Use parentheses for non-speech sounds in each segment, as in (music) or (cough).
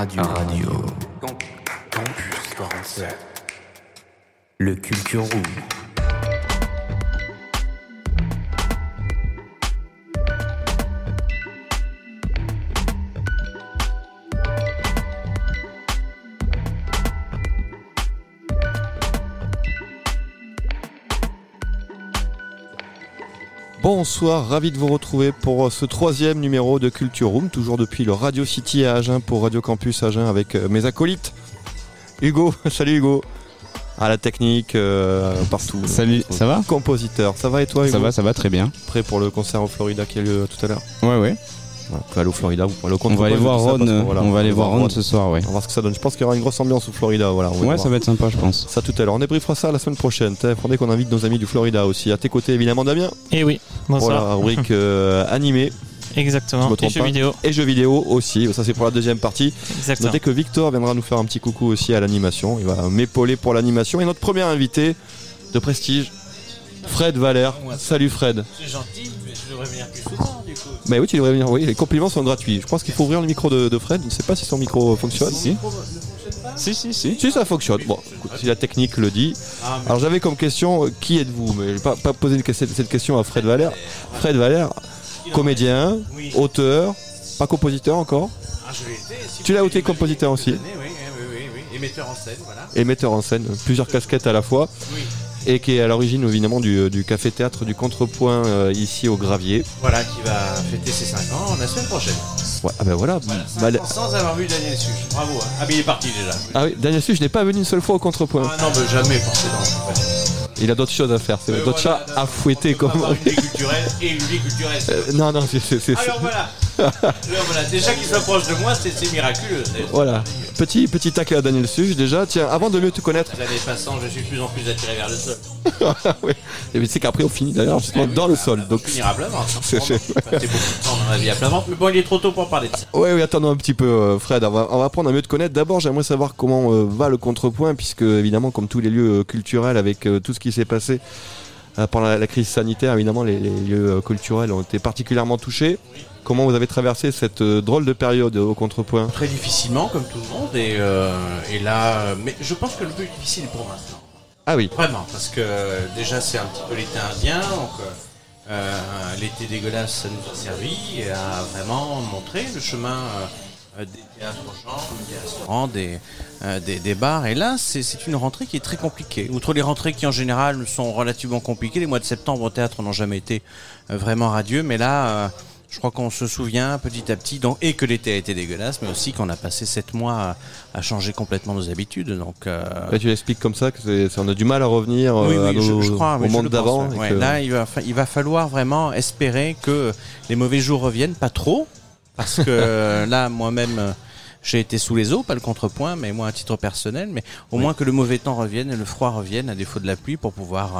Radio. Radio. Campus 47. Le Culture Room. Bonsoir, ravi de vous retrouver pour ce troisième numéro de Culture Room, toujours depuis le Radio City à Agen pour Radio Campus Agen avec euh, mes acolytes. Hugo, (laughs) salut Hugo. À la technique, euh, partout. Salut, ça va? Compositeur, ça va et toi Hugo? Ça va, ça va très bien. Prêt pour le concert au Florida qui a lieu tout à l'heure? Ouais, ouais. Voilà, Vous pouvez aller au Florida, vous pouvez aller au On va aller voir ça Ron, voilà, on va aller voir Ron ce soir, ouais. On va voir ce que ça donne. Je pense qu'il y aura une grosse ambiance au Florida. Voilà, Ouais, ça va être sympa, je pense. Ça tout à l'heure. On débriefera ça la semaine prochaine. Demandé qu'on invite nos amis du Florida aussi. À tes côtés, évidemment, Damien. Et oui, Pour bonsoir. la rubrique euh, animée Exactement. me Et jeux pas. vidéo. et jeux vidéo aussi. Ça, c'est pour la deuxième partie. Exactement. Notez que Victor viendra nous faire un petit coucou aussi à l'animation. Il va m'épauler pour l'animation. Et notre premier invité de prestige, Fred Valère. Salut Fred. C'est gentil, mais je devrais venir plus souvent du coup. Mais oui, tu devrais venir. Oui, les compliments sont gratuits. Je pense qu'il faut ouvrir le micro de, de Fred. Je ne sais pas si son micro fonctionne. Si. Si, si, si. Si ça fonctionne. Bon, écoute, si la technique le dit. Ah, Alors j'avais comme question euh, qui êtes-vous? Mais je vais pas, pas poser une- cette, cette question à Fred Valère. Fred Valère, comédien, Oui. auteur, pas compositeur encore, Ah, je l'ai été. si Tu l'as été compositeur quelques aussi. années, Oui, oui, oui, oui, oui. Et metteur en scène, voilà. et metteur en scène, plusieurs casquettes à la fois, Oui. Et qui est à l'origine évidemment du, du café-théâtre du Contrepoint euh, ici au Gravier. Voilà, qui va fêter ses 5 ans la semaine prochaine. Ouais, ah ben voilà. Voilà, Bah, 5 ans sans avoir vu Daniel Such. Bravo. hein. Ah, mais il est parti déjà. ah oui, Daniel Su, je n'ai pas venu une seule fois au Contrepoint. Ah non, mais jamais forcément. Il a d'autres choses à faire, c'est Euh, d'autres chats à fouetter comme. une vie culturelle et une vie culturelle. Euh, non, non, c'est- Alors voilà. Voilà, déjà qu'il s'approche de moi, c'est miraculeux. Voilà. Petit, petit tacle à Daniel Suge déjà. Tiens, avant de mieux te connaître, Les années passant, je suis de plus en plus attiré vers le sol. (laughs) oui. Et c'est qu'après on finit d'ailleurs justement dans le sol. Donc, Finir à plat ventre. hein. C'est- beaucoup de temps dans ma vie à plat ventre, mais bon, il est trop tôt pour parler de ça. Ouais, oui, attendons un petit peu, euh, Fred. On va, on va apprendre à mieux te connaître. D'abord, j'aimerais savoir comment euh, va le contrepoint, puisque évidemment, comme tous les lieux euh, culturels, avec euh, tout ce qui s'est passé pendant la, la crise sanitaire, évidemment, les, les lieux euh, culturels ont été particulièrement touchés. Comment vous avez traversé cette euh, drôle de période euh, au contrepoint? Très difficilement, comme tout le monde, et, euh, et là, euh, mais je pense que le plus difficile est pour maintenant. Ah oui. Vraiment, parce que euh, déjà c'est un petit peu l'été indien, donc euh, euh, l'été dégueulasse ça nous a servi a vraiment montré le chemin euh, des théâtres gens, des restaurants, des, euh, des, des bars. Et là, c'est une rentrée qui est très compliquée. Outre les rentrées qui en général sont relativement compliquées, les mois de septembre au théâtre n'ont jamais été euh, vraiment radieux, mais là. euh, je crois qu'on se souvient petit à petit, et que l'été a été dégueulasse, mais aussi qu'on a passé sept mois à, à changer complètement nos habitudes. Donc, euh, Là, tu l'expliques comme ça, que on a du mal à revenir euh, oui, à oui, nos- je, je crois, au monde d'avant. ouais. que- Là, il va, il va falloir vraiment espérer que les mauvais jours reviennent, pas trop, parce que là, moi-même, j'ai été sous les eaux, pas le contrepoint, mais moi à titre personnel, mais au moins que le mauvais temps revienne et le froid revienne à défaut de la pluie pour pouvoir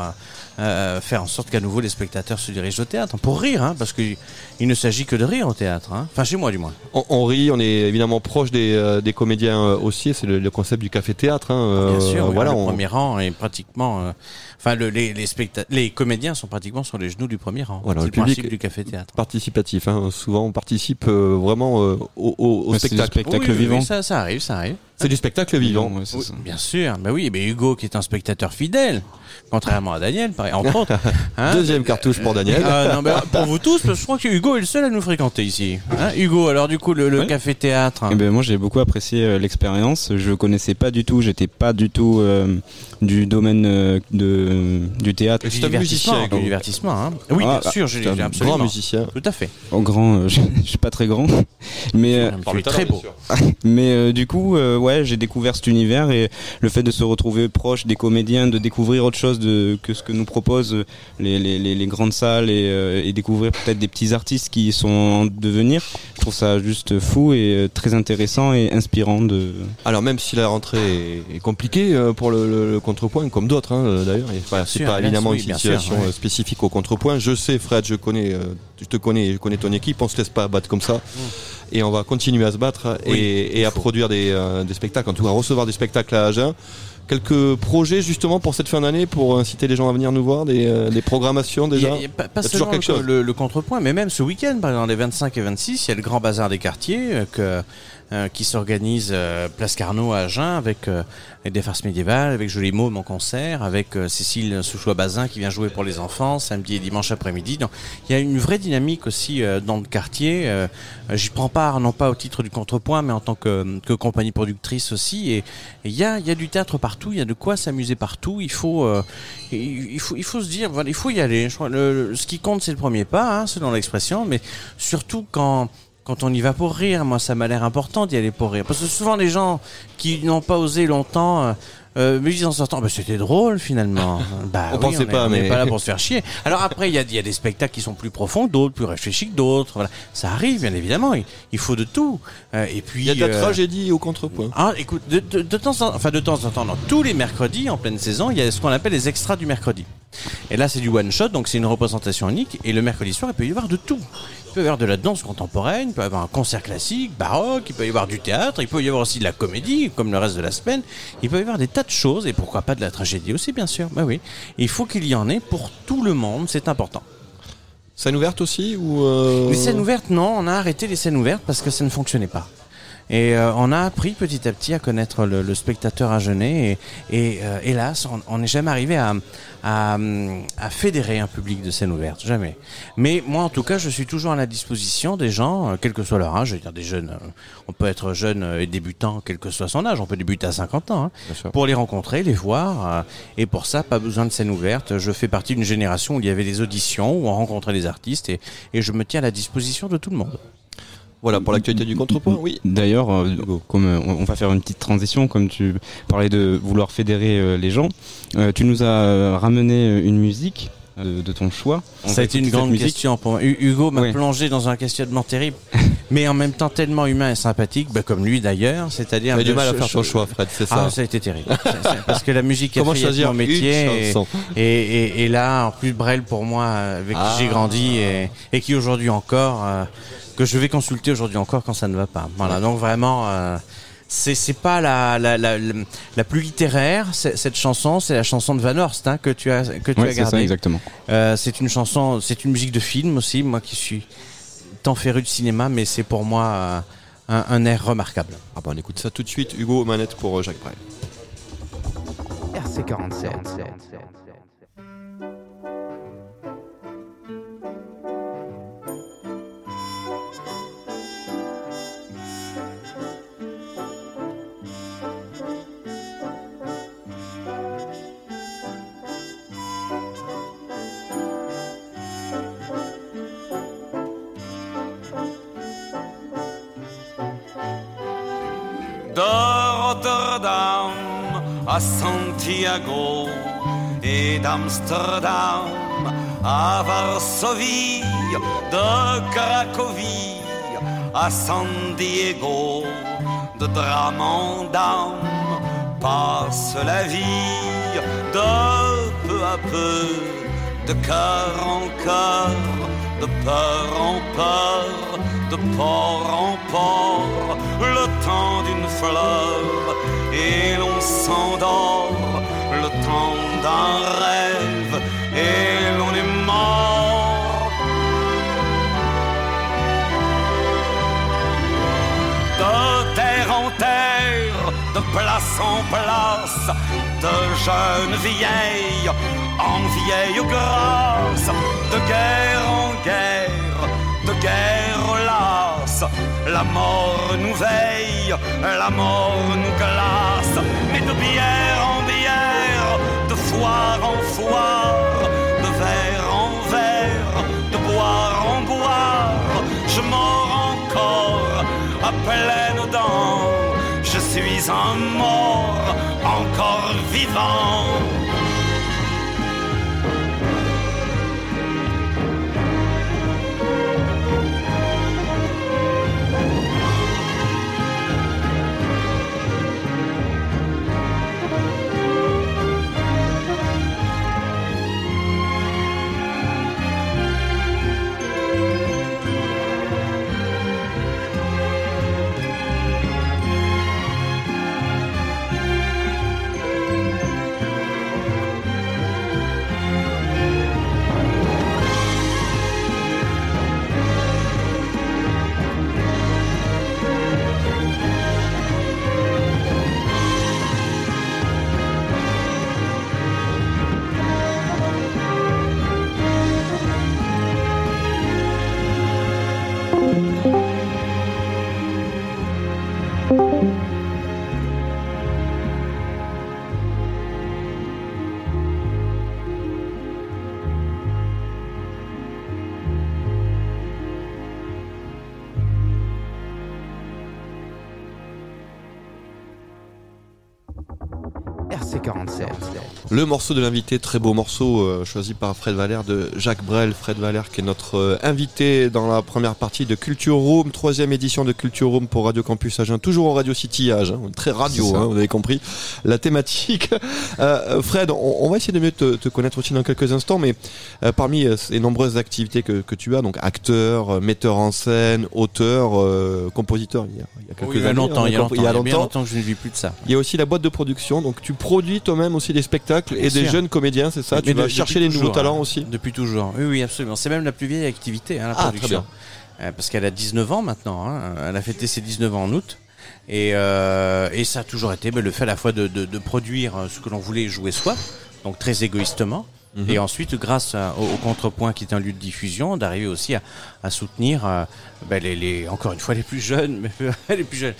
euh, euh, faire en sorte qu'à nouveau les spectateurs se dirigent au théâtre pour rire, hein, parce qu'il il ne s'agit que de rire au théâtre, hein. enfin chez moi du moins. On, on rit, on est évidemment proche des, euh, des comédiens euh, aussi. C'est le, le concept du café-théâtre. hein, Bien euh, sûr, oui, voilà, le on- premier rang est pratiquement, euh, enfin le- les, les, specta- les comédiens sont pratiquement sur les genoux du premier rang. Voilà, c'est le public- du café-théâtre. participatif. hein. Souvent, on participe euh, vraiment euh, au, au- spectacle. oui, vivant. oui, ça, ça arrive, ça arrive. C'est du spectacle vivant. Ouais, Oui, ça. bien sûr, bah oui, mais Hugo qui est un spectateur fidèle, contrairement à Daniel, par- entre autres. (laughs) hein. Deuxième cartouche pour Daniel. Ah, non, pour vous tous, parce que je crois que Hugo est le seul à nous fréquenter ici. Hein, Hugo, alors du coup, le, le Ouais. café-théâtre. Eh ben, moi j'ai beaucoup apprécié euh, l'expérience. Je connaissais pas du tout, j'étais pas du tout euh, du domaine euh, de, du théâtre. Du divertissement, musicien, du divertissement. Hein. Oui, Ah, bien sûr, j'ai absolument. grand musicien. Tout à fait. En grand, euh, je, (laughs) je suis pas très grand, (laughs) mais euh, Tu es très beau. Mais euh, du coup, euh, ouais, j'ai découvert cet univers et le fait de se retrouver proche des comédiens, de découvrir autre chose de, que ce que nous proposent les, les, les, les grandes salles et, euh, et découvrir peut-être des petits artistes qui sont en devenir, je trouve ça juste fou et euh, très intéressant et inspirant de. Alors même si la rentrée est, compliquée euh, pour le, le- le contrepoint, comme d'autres hein, d'ailleurs, c'est sûr, pas évidemment sûr, une situation sûr, ouais. spécifique au contrepoint. Je sais, Fred, je connais, je te connais, je connais ton équipe. On se laisse pas abattre comme ça, et on va continuer à se battre et, Oui, et à produire des, euh, des spectacles, en tout cas recevoir des spectacles à Agen. Quelques projets justement pour cette fin d'année pour inciter les gens à venir nous voir, des, euh, des programmations y déjà. a- y a pas, pas Il y a toujours seulement quelque le, chose. le- le contrepoint, mais même ce week-end, par exemple, les 25 et 26, il y a le grand bazar des quartiers euh, que euh, qui s'organise euh, Place Carnot à Agen avec, euh, des farces médiévales, avec Jolie Môme en concert, avec euh, Cécile Souchois-Bazin qui vient jouer pour les enfants samedi et dimanche après-midi. Donc il y a une vraie dynamique aussi euh, dans le quartier. J'y prends part non pas au titre du contrepoint, mais en tant que, que compagnie productrice aussi. Et il y a, y a du théâtre partout, il y a de quoi s'amuser partout. Il faut, il, il faut, il faut se dire, voilà, il faut y aller. Je crois, le- le- ce qui compte, c'est le premier pas, hein, selon l'expression, mais surtout quand quand on y va pour rire, moi ça m'a l'air important d'y aller pour rire. Parce que souvent les gens qui n'ont pas osé longtemps euh, euh, me disent en sortant, bah, c'était drôle finalement. (laughs) bah, On oui, pensait est- pas, on mais- pas là pour (laughs) se faire chier. Alors après, il y a, il y a des spectacles qui sont plus profonds que d'autres, plus réfléchis que d'autres. Voilà. Ça arrive, bien évidemment. Il, il faut de tout. Euh, et puis, Il y a de la euh, tragédie au contrepoint. ah, écoute, de, de- de temps en, enfin de temps en temps, non, tous les mercredis en pleine saison, il y a ce qu'on appelle les extras du mercredi. Et là, c'est du one shot, donc c'est une représentation unique. Et le mercredi soir, il peut y avoir de tout. Il peut y avoir de la danse contemporaine, il peut y avoir un concert classique, baroque, il peut y avoir du théâtre, il peut y avoir aussi de la comédie, comme le reste de la semaine. Il peut y avoir des tas de choses, et pourquoi pas de la tragédie aussi, bien sûr. Bah oui. Il faut qu'il y en ait pour tout le monde, c'est important. Scène ouverte aussi ou euh, Les scènes ouvertes, non, on a arrêté les scènes ouvertes parce que ça ne fonctionnait pas. Et euh, on a appris petit à petit à connaître le, le spectateur à et, et euh, hélas, on- n'est jamais arrivé à, à, à fédérer un public de scènes ouvertes, jamais. Mais moi, en tout cas, je suis toujours à la disposition des gens, euh, quel que soit leur âge. Je veux dire, des jeunes, euh, on peut être jeune euh, et débutant, quel que soit son âge. On peut débuter à 50 ans. hein pour les rencontrer, les voir. et pour ça, pas besoin de scène ouverte. Je fais partie d'une génération où il y avait des auditions, où on rencontrait les artistes, et, et je me tiens à la disposition de tout le monde. Voilà pour l'actualité du contrepoint. Oui. D'ailleurs, euh, comme euh, on va faire une petite transition, comme tu parlais de vouloir fédérer euh, les gens, euh, tu nous as euh, ramené une musique euh, de ton choix. On ça a été une grande musique. question pour moi. Hu- Hugo m'a plongé dans un questionnement terrible, (laughs) mais en même temps tellement humain et sympathique, bah, comme lui d'ailleurs. C'est-à-dire, On a du mal à faire ton ch- choix, Fred. C'est ça. Ah, ça a été terrible. Parce que la musique a fait mon métier. et- Et, et, et là, en plus, Brel pour moi, avec Ah. qui j'ai grandi et, et qui aujourd'hui encore, euh, que je vais consulter aujourd'hui encore quand ça ne va pas. Voilà, donc vraiment, euh, c'est pas la, la, la, la, la plus littéraire, cette chanson, c'est la chanson de Van Horst hein, que tu as, que tu Ouais, as c'est ça, gardée. exactement. Euh, c'est une chanson, c'est une musique de film aussi, moi qui suis tant féru de cinéma, mais c'est pour moi euh, un, un air remarquable. Ah bah on écoute ça tout de suite. Hugo manette pour euh, Jacques Brel. RC47. Santiago et d'Amsterdam à Varsovie, de Cracovie à San Diego, de dame passe la vie de peu à peu, de cœur en cœur, de peur en peur, de port en port, le temps d'une fleur, et l'on s'endort, le temps d'un rêve, et l'on est mort. de terre en terre, de place en place, de jeunes vieilles en vieille grâce, de guerre en guerre, de guerre lasse. La mort nous veille, la mort nous glace, mais de bière en bière, de foire en foire, de verre en verre, de boire en boire, je mords encore à pleines dents. Je suis un mort encore vivant. Le morceau de l'invité, très beau morceau euh, choisi par Fred Valère de Jacques Brel. Fred Valère qui est notre euh, invité dans la première partie de Culture Room, troisième édition de Culture Room pour Radio Campus Agen, toujours en Radio City Agen, très radio, hein, vous avez compris la thématique. (laughs) Euh, Fred, on, on va essayer de mieux te, te connaître aussi dans quelques instants, mais euh, parmi euh, ces nombreuses activités que, que tu as, donc acteur, euh, metteur en scène, auteur, euh, compositeur, il y a, il y a quelques Oui, il y a longtemps, hein, il y a longtemps, il y a bien longtemps que je ne vis plus de ça. Il y a aussi la boîte de production, donc tu produis toi-même aussi des spectacles et des jeunes comédiens, c'est ça Mais Tu vas de- chercher les nouveaux toujours, talents hein. aussi Depuis toujours. Oui, oui, absolument. C'est même la plus vieille activité, hein, la Ah, très production. Euh, parce qu'elle a 19 ans maintenant. hein. Elle a fêté ses 19 ans en août. Et, euh, et ça a toujours été ben, le fait à la fois de, de- de produire euh, ce que l'on voulait jouer soi, donc très égoïstement, Mhm. et ensuite, grâce à- au, au Contrepoint qui est un lieu de diffusion, d'arriver aussi à, à soutenir euh, ben, les, les- encore une fois les plus jeunes, mais (laughs) les plus jeunes.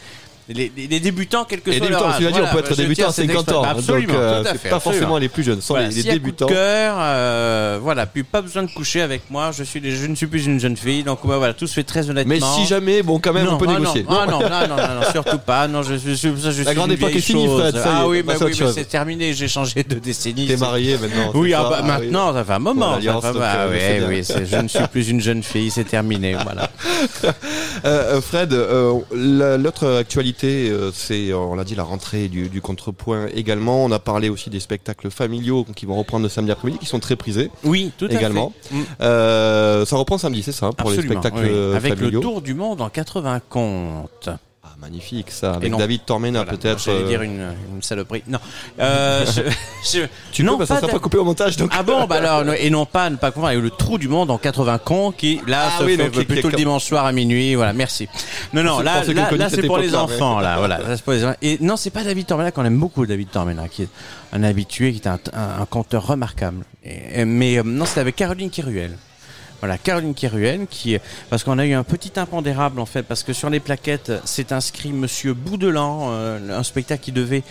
Les, les- les débutants, quel que soit débutants, leur âge. tu l'as dit, on peut être je débutant à tiens cette 50 ans. expression. Absolument, donc, euh, tout à c'est fait, pas absolument. forcément les plus jeunes, sont Voilà, les, les coup de débutants. cœur, euh, voilà, puis pas besoin de coucher avec moi. Je suis, je ne suis plus une jeune fille, donc bah, voilà, tout se fait très honnêtement. Mais si jamais, bon, quand même, non, on peut ah, négocier. Non, ah, non, non, non, non, surtout pas. Non, je, je, je, ça, je La grande époque est finie. Fred, Ah oui, bah oui, mais chose. c'est terminé. J'ai changé de décennie. T'es marié maintenant. Oui, ah bah, Ah oui. maintenant, ça fait un moment. Bah, oui, oui, je ne suis plus une jeune fille, c'est terminé. Voilà. (laughs) Euh, euh, Fred, la- l'autre actualité, euh, c'est, euh, on l'a dit, la rentrée du, du contrepoint également. On a parlé aussi des spectacles familiaux qui vont reprendre le samedi après-midi, qui sont très prisés Oui, tout à fait. Mm. Euh, ça reprend samedi, c'est ça, hein, pour les spectacles oui. Avec familiaux. le tour du monde en 80 comptes. Magnifique ça, avec non. David Tormena Voilà, peut-être. J'allais euh, dire une, une saloperie. Non. Euh, je, (laughs) je- Tu non, peux, parce que ça pas sera pas coupé au montage, donc. Ah bon, bah alors, et non pas, ne pas confondre avec le trou du monde en 80 cons qui, là, Ah se oui, fait plutôt le dimanche soir à minuit. Voilà, merci. Non, non, là, là, là, c'est pour les ouais. enfants, là, voilà. Là, pour les. Et non, c'est pas David Tormena qu'on aime beaucoup, David Tormena, qui est un habitué, qui est un, un, un conteur remarquable. Et- mais euh, non, c'était avec Caroline Kiruel. Voilà, Caroline Kiruel, qui, parce qu'on a eu un petit impondérable en fait, parce que sur les plaquettes, c'est inscrit Monsieur Boudelan, euh, un spectacle qui devait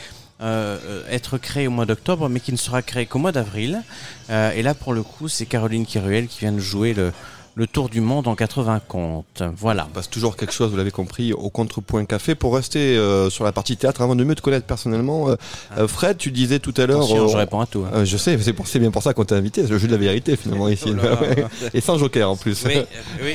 euh, être créé au mois d'octobre, mais qui ne sera créé qu'au mois d'avril. Euh, et là, pour le coup, c'est Caroline Kiruel qui vient de jouer le, le tour du monde en 80 comptes. Voilà. Il passe toujours quelque chose, vous l'avez compris, au contrepoint café. Pour rester euh, sur la partie théâtre, avant de mieux te connaître personnellement, euh, euh, Fred, tu disais tout à l'heure. Je réponds à tout. hein. je sais, c'est bien pour ça qu'on t'a invité, c'est le jeu de la vérité finalement (laughs) ici. Oh là là. Ouais. (laughs) Et sans joker en plus. Oui, (laughs) oui.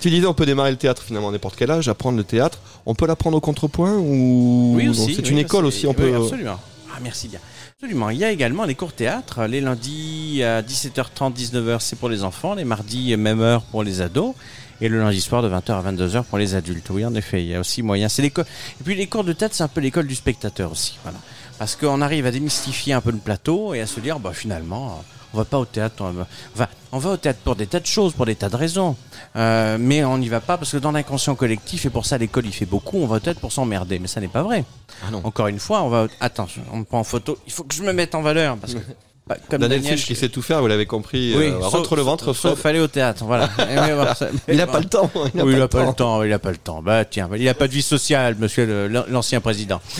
tu disais on peut démarrer le théâtre finalement à n'importe quel âge, apprendre le théâtre. On peut l'apprendre au contrepoint ou Oui aussi. c'est une école aussi, on peut. Absolument. Ah, merci bien. Absolument. Il y a également les cours théâtre. Les lundis à 17h30, 19h, c'est pour les enfants. Les mardis, même heure pour les ados. Et le lundi soir de 20h à 22h pour les adultes. Oui, en effet, il y a aussi moyen. C'est l'école. Et puis les cours de théâtre, c'est un peu l'école du spectateur aussi. Voilà. Parce qu'on arrive à démystifier un peu le plateau et à se dire, bah finalement, on va pas au théâtre. On va, enfin, on va au théâtre pour des tas de choses, pour des tas de raisons. Euh, mais on n'y va pas parce que dans l'inconscient collectif, et pour ça l'école il fait beaucoup, on va au théâtre pour s'emmerder. Mais ça n'est pas vrai. Ah non. Encore une fois, on va. Attention, on me prend en photo. Il faut que je me mette en valeur parce que. (laughs) bah, comme Daniel, Daniel, Fisch qui sait tout faire, vous l'avez compris. Oui, euh, sauf- rentre le ventre, sauf, Fred. aller au théâtre, voilà. (laughs) Il a pas le temps. Il a oui, pas le a pas temps. le temps, il a pas le temps. Bah tiens, il a pas de vie sociale, monsieur l'ancien président. (laughs)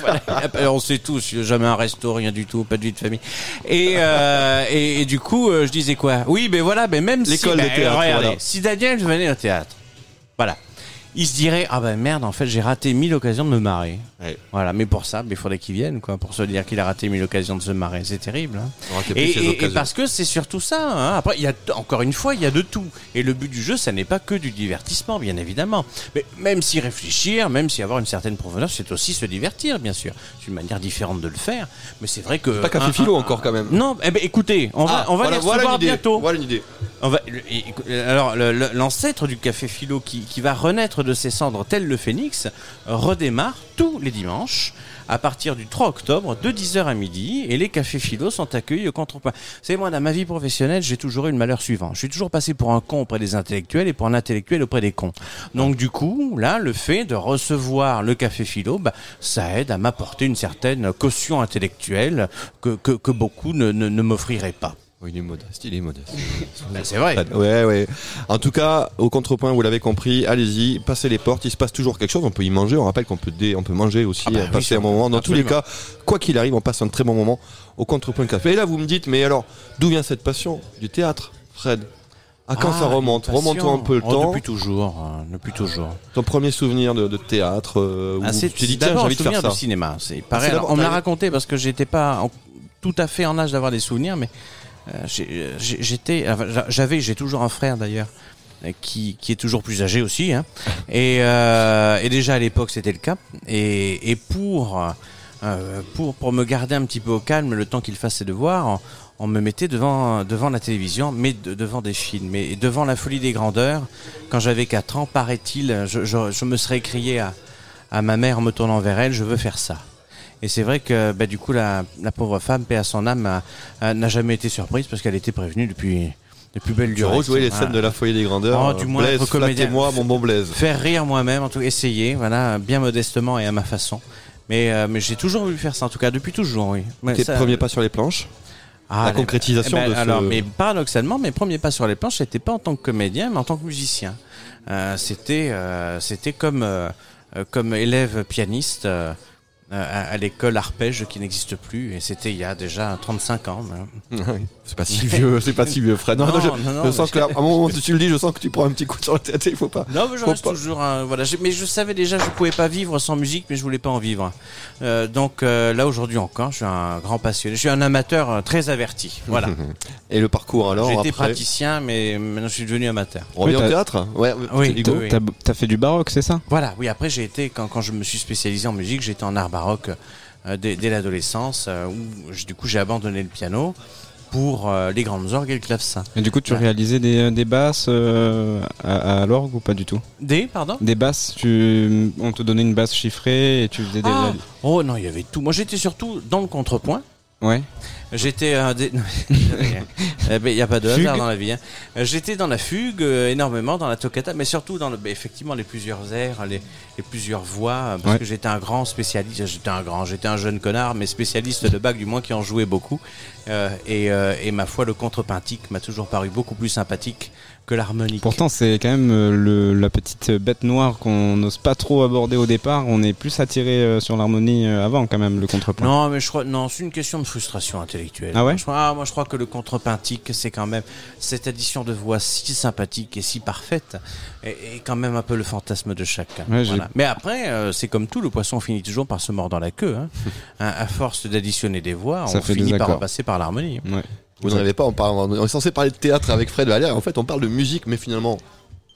Voilà, on sait tous, jamais un resto, rien du tout, pas de vie de famille. Et, euh, et, et du coup, euh, je disais quoi? Oui, mais voilà, mais même si, L'école de ben, théâtre, regardez, voilà. si Daniel venait au théâtre, voilà, il se dirait ah ben merde, en fait j'ai raté mille occasions de me marrer. Ouais. Voilà, mais pour ça, il faudrait qu'il vienne, quoi, pour se dire qu'il a raté mille occasions de se marrer, c'est terrible. hein. Et, et- et parce que c'est surtout ça. hein. Après, il y a encore une fois, il y a de tout. Et le but du jeu, ça n'est pas que du divertissement, bien évidemment. Mais même s'y réfléchir, même s'y avoir une certaine profondeur, c'est aussi se divertir, bien sûr. C'est une manière différente de le faire. Mais c'est vrai que Pas café un- philo un- encore quand même. Non, eh ben, écoutez, on va, Ah, on va voilà, les recevoir bientôt. Voilà une idée. On va, alors, l'ancêtre du café philo qui, qui va renaître de ses cendres tel le phénix redémarre tous les dimanches à partir du 3 octobre de 10h à midi et les cafés philo sont accueillis au contrepoint. Savez, moi, dans ma vie professionnelle, j'ai toujours eu le malheur suivant. Je suis toujours passé pour un con auprès des intellectuels et pour un intellectuel auprès des cons. Donc, du coup, là, le fait de recevoir le café philo, bah, ça aide à m'apporter une certaine caution intellectuelle que, que, que beaucoup ne, ne m'offriraient pas. Oui, il est modeste, il est modeste. (laughs) Ben, c'est vrai. Ouais, ouais. En tout cas, au contrepoint, vous l'avez compris, allez-y, passez les portes, il se passe toujours quelque chose, on peut y manger, on rappelle qu'on peut, dé- on peut manger aussi, Ah bah euh, oui, passer ça, un moment. Dans tous les cas, quoi qu'il arrive, on passe un très bon moment au contrepoint café. Et là, vous me dites, mais alors, d'où vient cette passion du théâtre, Fred? Ah, quand ça Ah, remonte une Remonte-toi un peu le Oh, temps. Depuis toujours, euh, depuis toujours. Ton premier souvenir de, de théâtre euh, où Ah, c'est tu t'es dit tiens, j'ai envie de faire ça. de cinéma. C'est pareil. alors, d'abord- on me l'a raconté parce que j'étais pas en- tout à fait en âge d'avoir des souvenirs, mais j'étais, enfin, j'a- j'avais, j'ai toujours un frère d'ailleurs euh, qui, qui est toujours plus âgé aussi. Hein. Et, euh, déjà à l'époque c'était le cas. Et, pour, euh, pour pour me garder un petit peu au calme le temps qu'il fasse ses devoirs. On, me mettait devant, devant la télévision, mais de- devant des films, et devant la folie des grandeurs. Quand j'avais 4 ans, paraît-il, je, je, je me serais crié à, à ma mère en me tournant vers elle, je veux faire ça. Et c'est vrai que bah, du coup la, la pauvre femme, paix à son âme, n'a jamais été surprise parce qu'elle était prévenue depuis depuis belle Tu lurette. rejouais les Voilà. scènes de la foyer des grandeurs. Oh, euh, du moins, Blaise, comédien. flattez-moi, mon bon Blaise. Faire rire moi-même, en tout essayer, voilà, bien modestement et à ma façon. Mais, euh, mais j'ai toujours voulu faire ça, en tout cas depuis toujours, oui. Mais Tes ça- premiers pas sur les planches Ah, la les- concrétisation eh ben, de ce- Alors, mais paradoxalement, mes premiers pas sur les planches, c'était pas en tant que comédien, mais en tant que musicien. Euh, c'était, euh, c'était comme, euh, euh, comme élève pianiste euh, euh, à, à l'école arpège qui n'existe plus, et c'était il y a déjà 35 ans. (laughs) mais- C'est pas si vieux, c'est pas si vieux, Fred. Non, Non, non, je, non, non, je sens que là, à un moment où tu le dis, je sens que tu prends un petit coup sur la tête. Il faut pas. Non, mais je Faut reste pas. toujours un, voilà. Mais je savais déjà que je pouvais pas vivre sans musique, mais je voulais pas en vivre. Euh, donc euh, là aujourd'hui encore, je suis un grand passionné. Je suis un amateur euh, très averti. Voilà. (laughs) Et le parcours alors J'étais après praticien, mais maintenant je suis devenu amateur. On revient Oui, au théâtre? Ouais, Oui, Hugo oui. T'as t'as fait du baroque, c'est ça? Voilà. Oui. Après, j'ai été quand, quand je me suis spécialisé en musique, j'étais en art baroque euh, dès, dès l'adolescence, euh, où du coup j'ai abandonné le piano pour euh, les grandes orgues et le clavecin. Et du coup, tu Ouais. réalisais des, des basses euh, à, à l'orgue ou pas du tout? Des, pardon? Des basses, tu, on te donnait une basse chiffrée et tu faisais des. Ah. Oh non, il y avait tout. Moi, j'étais surtout dans le contrepoint. Ouais. J'étais un des... (laughs) Eh ben, Il n'y a pas de hasard dans la vie. hein. J'étais dans la fugue, euh, énormément dans la toccata, mais surtout dans le, ben, effectivement les plusieurs airs, les, les plusieurs voix, euh, parce Ouais. que j'étais un grand spécialiste. J'étais un grand, j'étais un jeune connard, mais spécialiste de bac du moins qui en jouait beaucoup. Euh, et, euh, et ma foi, le contrepuntique m'a toujours paru beaucoup plus sympathique que l'harmonique. Pourtant, c'est quand même euh, le, la petite bête noire qu'on n'ose pas trop aborder au départ. On est plus attiré euh, sur l'harmonie euh, avant, quand même, le contrepoint. Non, mais je crois, non, c'est une question de frustration intellectuelle. Ah ouais? Je crois, ah, Moi, je crois que le contrepuntique, c'est quand même cette addition de voix si sympathique et si parfaite, et, et quand même un peu le fantasme de chacun. Ouais, j'ai- Voilà. Mais après, euh, c'est comme tout, le poisson finit toujours par se mordre dans la queue. Hein. (laughs) Hein, à force d'additionner des voix, Ça on finit par repasser par l'harmonie. Ouais. Vous n'en avez pas, on, parle, on est censé parler de théâtre avec Fred Valère. En fait, on parle de musique, mais finalement,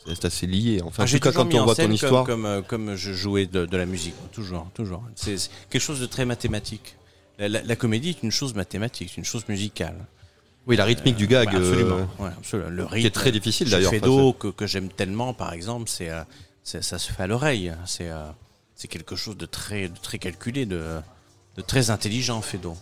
c'est assez lié. Enfin, Ah, en tout cas, quand on voit ton comme, histoire. comme, euh, comme je jouais de, de la musique, toujours, toujours. C'est quelque chose de très mathématique. La, la- la comédie est une chose mathématique, c'est une chose musicale. Oui, la rythmique du gag. Ouais, absolument. euh, Ouais, absolument. Le qui rythme est très difficile, d'ailleurs, Feydeau, que, que j'aime tellement, par exemple, c'est, euh, ça se fait à l'oreille. C'est, euh, c'est quelque chose de très, de très calculé, de, de très intelligent, Feydeau.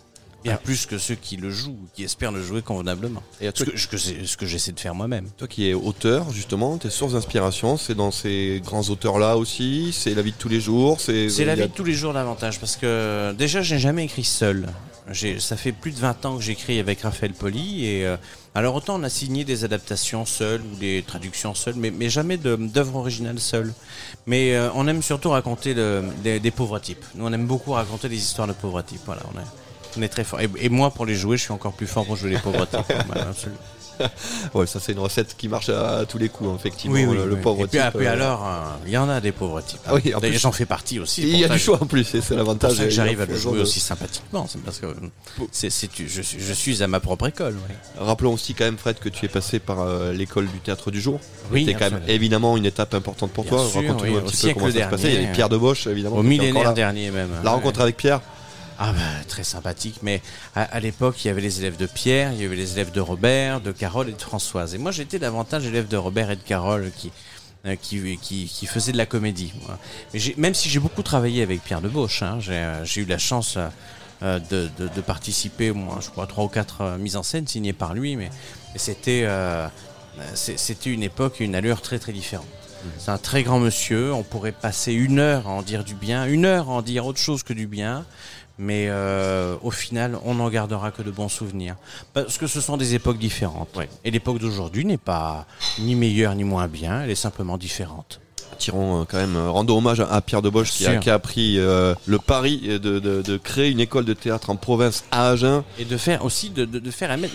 Bien plus que ceux qui le jouent, qui espèrent le jouer convenablement. Et à Ce que, ce que c'est- ce que j'essaie de faire moi-même. toi qui es auteur, justement, tes sources d'inspiration, c'est dans ces grands auteurs-là aussi C'est la vie de tous les jours C'est la a- vie de tous les jours davantage parce que déjà j'ai jamais écrit seul. J'ai, ça fait plus de 20 ans que j'écris avec Raphaël Poli et euh, alors autant on a signé des adaptations seules ou des traductions seules, mais, mais jamais d'œuvres originales seules. Mais euh, on aime surtout raconter le- des, des pauvres types. Nous on aime beaucoup raconter des histoires de pauvres types. Voilà, on est, on est très fort. Et, et moi pour les jouer, je suis encore plus fort pour jouer les pauvres (laughs) types. Voilà, absolument. Ouais, ça c'est une recette qui marche à, à tous les coups, hein, effectivement. le, le pauvre et puis, type. ah, puis euh, alors, euh, il y en a des pauvres types. Ah oui, en D'ailleurs, plus- j'en fais partie aussi. Il y a du choix en plus, c'est C'est l'avantage. ça que j'arrive à le jouer de- aussi sympathiquement. C'est parce que c'est, c'est, tu- je, suis- je suis à ma propre école. ouais. Rappelons aussi quand même, Fred, que tu es passé par euh, l'école du théâtre du jour. Oui, C'était quand même évidemment une étape importante pour Bien toi. Raconte-nous oui, un petit peu comment ça se passait. Il y avait Pierre Deboche, évidemment. Au millénaire dernier même. La Ouais. rencontre avec Pierre Ah bah, très sympathique. Mais à, à l'époque, il y avait les élèves de Pierre, il y avait les élèves de Robert, de Carole et de Françoise. Et moi, j'étais davantage élève de Robert et de Carole qui euh, qui, qui, qui faisaient de la comédie. Mais même si j'ai beaucoup travaillé avec Pierre Deboche, hein, j'ai euh, j'ai eu la chance euh, de, de, de participer, moi, je crois, trois ou quatre euh, mises en scène signées par lui, mais, mais c'était euh, c'était une époque et une allure très très différente. C'est un très grand monsieur, on pourrait passer une heure à en dire du bien, une heure à en dire autre chose que du bien, mais euh, au final, on n'en gardera que de bons souvenirs. Parce que ce sont des époques différentes. Et l'époque d'aujourd'hui n'est pas ni meilleure ni moins bien, elle est simplement différente. Tirons euh, quand même, euh, rendons hommage à, Pierre de Bosch qui a, Sûr. qui a pris euh, le pari de, de- de créer une école de théâtre en province à Agen Et de faire aussi, de, de, faire même,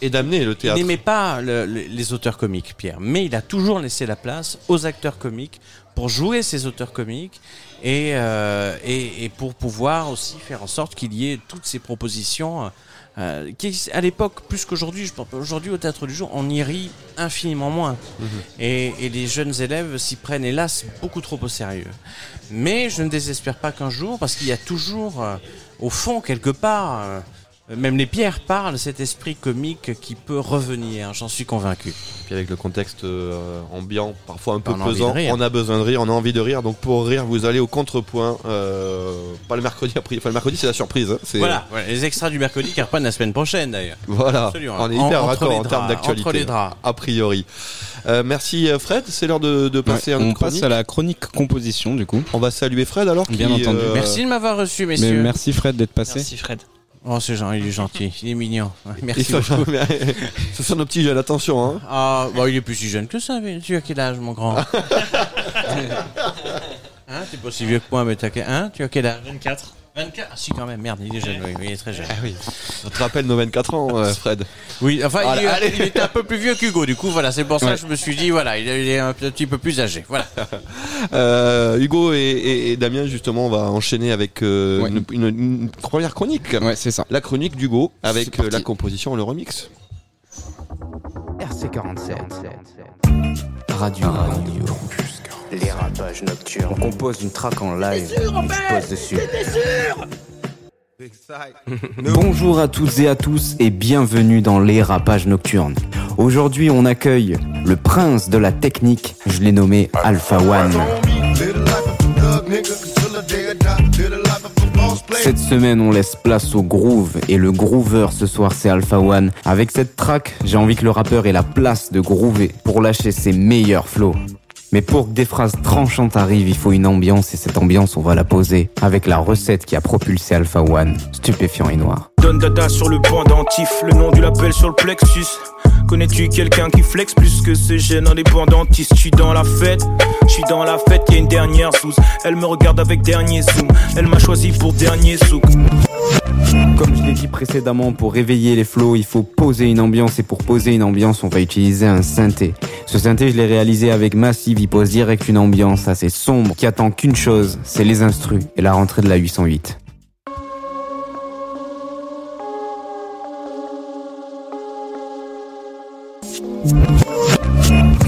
et d'amener le Il théâtre. n'aimait pas le- le- les auteurs comiques, Pierre, mais il a toujours laissé la place aux acteurs comiques pour jouer ces auteurs comiques et, euh, et, et pour pouvoir aussi faire en sorte qu'il y ait toutes ces propositions. euh, qui, à l'époque, plus qu'aujourd'hui, je pense aujourd'hui au théâtre du jour, on y rit infiniment moins. et, et les jeunes élèves s'y prennent, hélas, beaucoup trop au sérieux. Mais je ne désespère pas qu'un jour, parce qu'il y a toujours, euh, au fond, quelque part, euh, même les pierres parlent, cet esprit comique qui peut revenir, j'en suis convaincu. Puis avec le contexte euh, ambiant, parfois un peu On pesant, on a besoin de rire, on a envie de rire. Donc pour rire, vous allez au contrepoint. euh, pas le mercredi après. Enfin, le mercodi, c'est la surprise. hein, Voilà, voilà, les extras du mercredi qui reprennent la semaine prochaine d'ailleurs. Voilà, Absolument. on est En- hyper entre raccord en termes d'actualité. entre les draps. A priori. Euh, merci euh, Fred, c'est l'heure de, de passer Ouais, à on notre passe chronique. à la chronique composition du coup. On va saluer Fred alors. Bien qui, entendu. euh, Merci de m'avoir reçu, Mais messieurs. merci Fred d'être passé. Merci Fred. Oh, c'est gentil, il est gentil, il est mignon. Merci beaucoup. Ce sont nos petits jeunes, attention. Hein. Ah, bah, il est plus si jeune que ça, mais tu as quel âge, mon grand? (laughs) Hein, t'es pas si vieux que moi, mais t'as quel... Hein, tu as quel âge? 24. 24 Ah si, quand même, merde, il est jeune, oui, oui, il est très jeune. Ah oui. Ça te rappelle nos 24 ans, euh, Fred. Oui, enfin, il, allez. il était un peu plus vieux qu'Hugo, du coup, voilà, c'est pour ça Ouais. que je me suis dit, voilà, il est, un petit peu plus âgé, voilà. (laughs) Euh, Hugo et, et- et Damien, justement, on va enchaîner avec euh, Ouais. une, une- une première chronique. Ouais, c'est ça. La chronique d'Hugo avec euh, la composition, le remix. RC47. Radio. Les rapages nocturnes. On compose une track en live. pose dessus. (laughs) Bonjour à toutes et à tous et bienvenue dans les rapages nocturnes. Aujourd'hui, on accueille le prince de la technique, je l'ai nommé Alpha One. Cette semaine, on laisse place au groove et le groover ce soir, c'est Alpha One. Avec cette track, j'ai envie que le rappeur ait la place de groover pour lâcher ses meilleurs flows. Mais pour que des phrases tranchantes arrivent, il faut une ambiance et cette ambiance, on va la poser avec la recette qui a propulsé Alpha One, stupéfiant et noir. Donne dada sur le pendentif, le nom du label sur le plexus. Connais-tu quelqu'un qui flex plus que ce jeune indépendantiste? Je suis dans la fête, je suis dans la fête, y a une dernière sous. Elle me regarde avec dernier zoom, elle m'a choisi pour dernier souk. Comme je l'ai dit précédemment, pour réveiller les flows, il faut poser une ambiance et pour poser une ambiance, on va utiliser un synthé. Ce synthé, je l'ai réalisé avec Massive, il pose direct une ambiance assez sombre qui attend qu'une chose, c'est les instrus et la rentrée de la 808.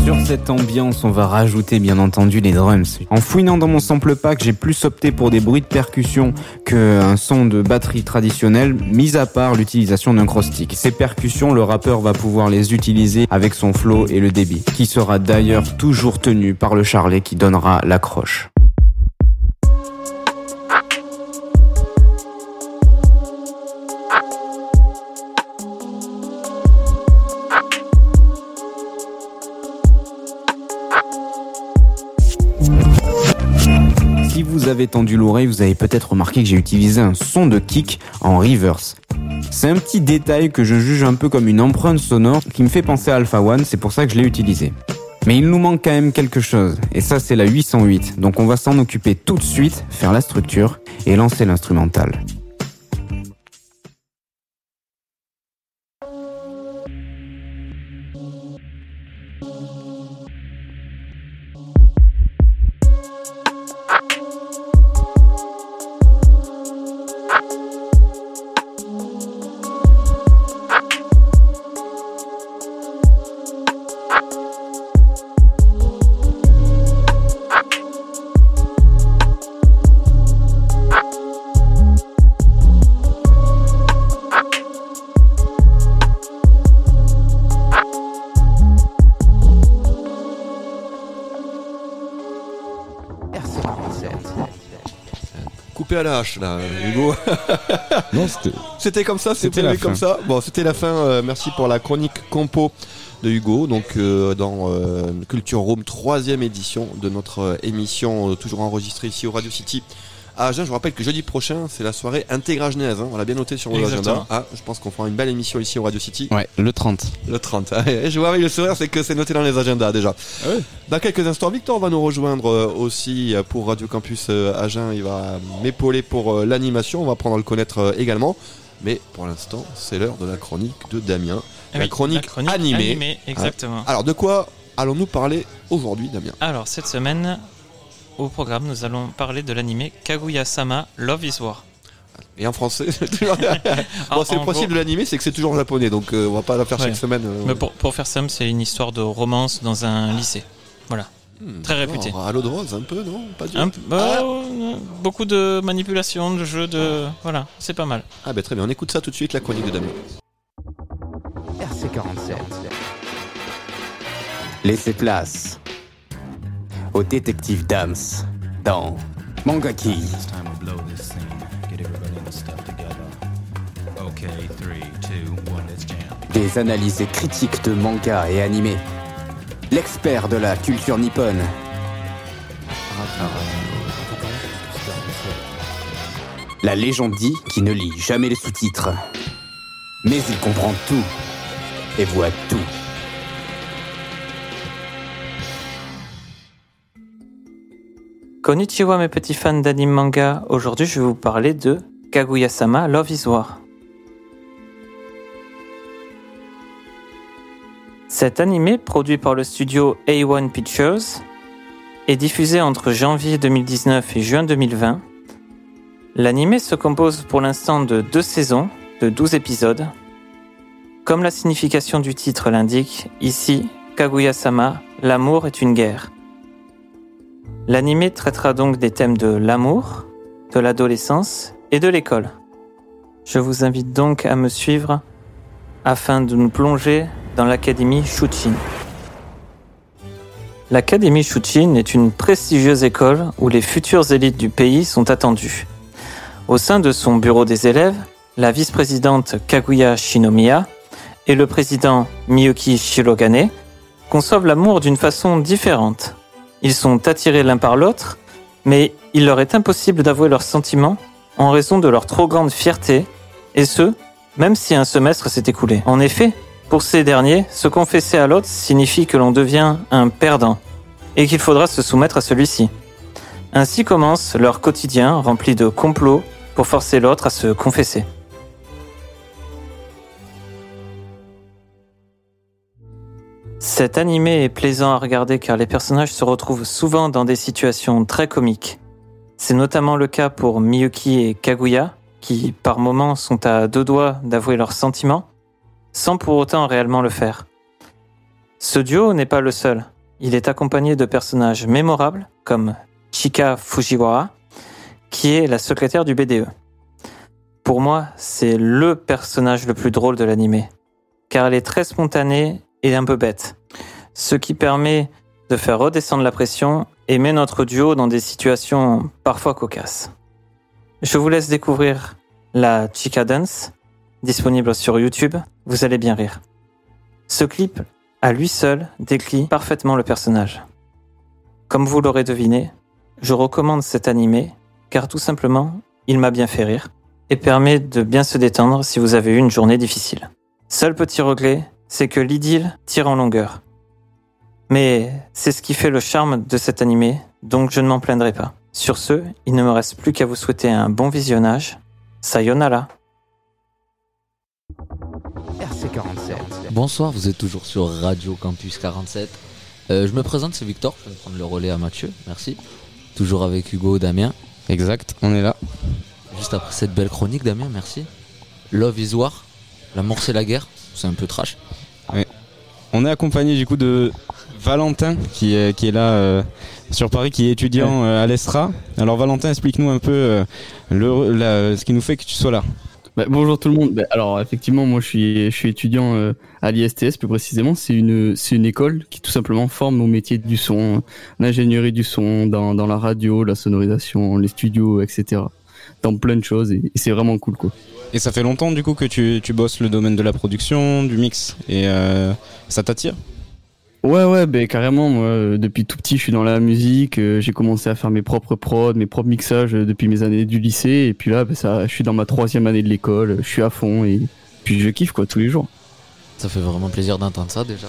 Sur cette ambiance, on va rajouter bien entendu les drums. En fouinant dans mon sample pack, j'ai plus opté pour des bruits de percussion qu'un son de batterie traditionnel, mis à part l'utilisation d'un cross-stick. Ces percussions, le rappeur va pouvoir les utiliser avec son flow et le débit, qui sera d'ailleurs toujours tenu par le charlet qui donnera l'accroche. Vous avez tendu l'oreille, vous avez peut-être remarqué que j'ai utilisé un son de kick en reverse. C'est un petit détail que je juge un peu comme une empreinte sonore qui me fait penser à Alpha One, c'est pour ça que je l'ai utilisé. Mais il nous manque quand même quelque chose, et ça c'est la 808, donc on va s'en occuper tout de suite, faire la structure et lancer l'instrumental. Là, Hugo. Non, c'était. C'était comme ça, C'était comme fin. ça. Bon, c'était la fin. euh, merci pour la chronique compo de Hugo. Donc euh, dans euh, Culture Room, troisième édition de notre émission, euh, toujours enregistrée ici au Radio City à Agen. Je vous rappelle que jeudi prochain, c'est la soirée Intégrage Neaz. hein. On l'a bien noté sur vos agendas. Ah, je pense qu'on fera une belle émission ici au Radio City. Ouais, le 30. Le 30. Et je vois avec le sourire, c'est que c'est noté dans les agendas déjà. Dans quelques instants, Victor va nous rejoindre euh, aussi pour Radio Campus euh, Agen. Il va m'épauler pour euh, l'animation. On va prendre à le connaître également. Mais pour l'instant, c'est l'heure de la chronique de Damien. Ah la, chronique la chronique animée. animée, exactement. Alors, de quoi allons-nous parler aujourd'hui, Damien? Alors, cette semaine, au programme, nous allons parler de l'animé Kaguya-sama Love is War. Et en français (laughs) c'est toujours- En- (laughs) Bon, c'est le principe gros- de l'animé, c'est que c'est toujours en japonais. Donc, euh, on va pas la faire Ouais. chaque semaine. euh, Mais pour, pour faire simple, c'est une histoire de romance dans un lycée. Voilà. hmm, très réputé. À l'eau de rose, un peu, non Pas du Un bah, euh, beaucoup de manipulation, de jeux, de. Voilà, c'est pas mal. Ah, bah très bien. On écoute ça tout de suite, la chronique de Damien. RC47. Laissez place au détective Dams dans Manga Key. It's time to blow this scene. Get everybody in the stuff together. Okay, three, two, one, let's jam. Des analyses critiques de manga et animés. L'expert de la culture nippone. La légende dit qui ne lit jamais les sous-titres. Mais il comprend tout et voit tout. Konnichiwa mes petits fans d'anime manga, aujourd'hui je vais vous parler de Kaguya-sama Love is War. Cet animé, produit par le studio A1 Pictures, est diffusé entre janvier 2019 et juin 2020. L'animé se compose pour l'instant de deux saisons, de 12 épisodes. Comme la signification du titre l'indique, ici, Kaguya-sama, l'amour est une guerre. L'animé traitera donc des thèmes de l'amour, de l'adolescence et de l'école. Je vous invite donc à me suivre afin de nous plonger dans l'Académie Shuchin. L'Académie Shuchin est une prestigieuse école où les futures élites du pays sont attendues. Au sein de son bureau des élèves, la vice-présidente Kaguya Shinomiya et le président Miyuki Shirogane conçoivent l'amour d'une façon différente. Ils sont attirés l'un par l'autre, mais il leur est impossible d'avouer leurs sentiments en raison de leur trop grande fierté, et ce, même si un semestre s'est écoulé. En effet, pour ces derniers, se confesser à l'autre signifie que l'on devient un perdant, et qu'il faudra se soumettre à celui-ci. Ainsi commence leur quotidien rempli de complots pour forcer l'autre à se confesser. Cet animé est plaisant à regarder car les personnages se retrouvent souvent dans des situations très comiques. C'est notamment le cas pour Miyuki et Kaguya, qui par moments sont à deux doigts d'avouer leurs sentiments, sans pour autant réellement le faire. Ce duo n'est pas le seul. Il est accompagné de personnages mémorables comme Chika Fujiwara, qui est la secrétaire du BDE. Pour moi, c'est le personnage le plus drôle de l'animé, car elle est très spontanée et un peu bête, ce qui permet de faire redescendre la pression et met notre duo dans des situations parfois cocasses. Je vous laisse découvrir la Chica Dance, disponible sur YouTube, vous allez bien rire. Ce clip, à lui seul, décrit parfaitement le personnage. Comme vous l'aurez deviné, je recommande cet animé car tout simplement, il m'a bien fait rire et permet de bien se détendre si vous avez eu une journée difficile. Seul petit regret, c'est que l'idylle tire en longueur. Mais c'est ce qui fait le charme de cet animé, donc je ne m'en plaindrai pas. Sur ce, il ne me reste plus qu'à vous souhaiter un bon visionnage. Sayonara. RC47. Bonsoir, vous êtes toujours sur Radio Campus 47. Euh, je me présente, c'est Victor, je vais prendre le relais à Mathieu, merci. Toujours avec Hugo, Damien. Exact, on est là. Juste après cette belle chronique, Damien, merci. Love is War, l'amour c'est la guerre, c'est un peu trash. On est accompagné du coup de Valentin qui est, qui est là euh, sur Paris, qui est étudiant euh, à l'ESTRA. Alors Valentin, explique-nous un peu euh, le, la- ce qui nous fait que tu sois là. Bah, bonjour tout le monde. Bah, alors effectivement, moi je suis, je suis étudiant à l'ISTS plus précisément. C'est une, c'est une école qui tout simplement forme au métier du son, l'ingénierie du son, dans, dans la radio, la sonorisation, les studios, etc. Dans plein de choses et, et c'est vraiment cool quoi. Et ça fait longtemps du coup que tu, tu bosses le domaine de la production, du mix, et euh, ça t'attire? Ouais, ouais, ben carrément. Moi, euh, depuis tout petit, je suis dans la musique. euh, j'ai commencé à faire mes propres prods, mes propres mixages depuis mes années du lycée. Et puis là, ben, ça, je suis dans ma troisième année de l'école. Je suis à fond et puis je kiffe quoi tous les jours. Ça fait vraiment plaisir d'entendre ça déjà.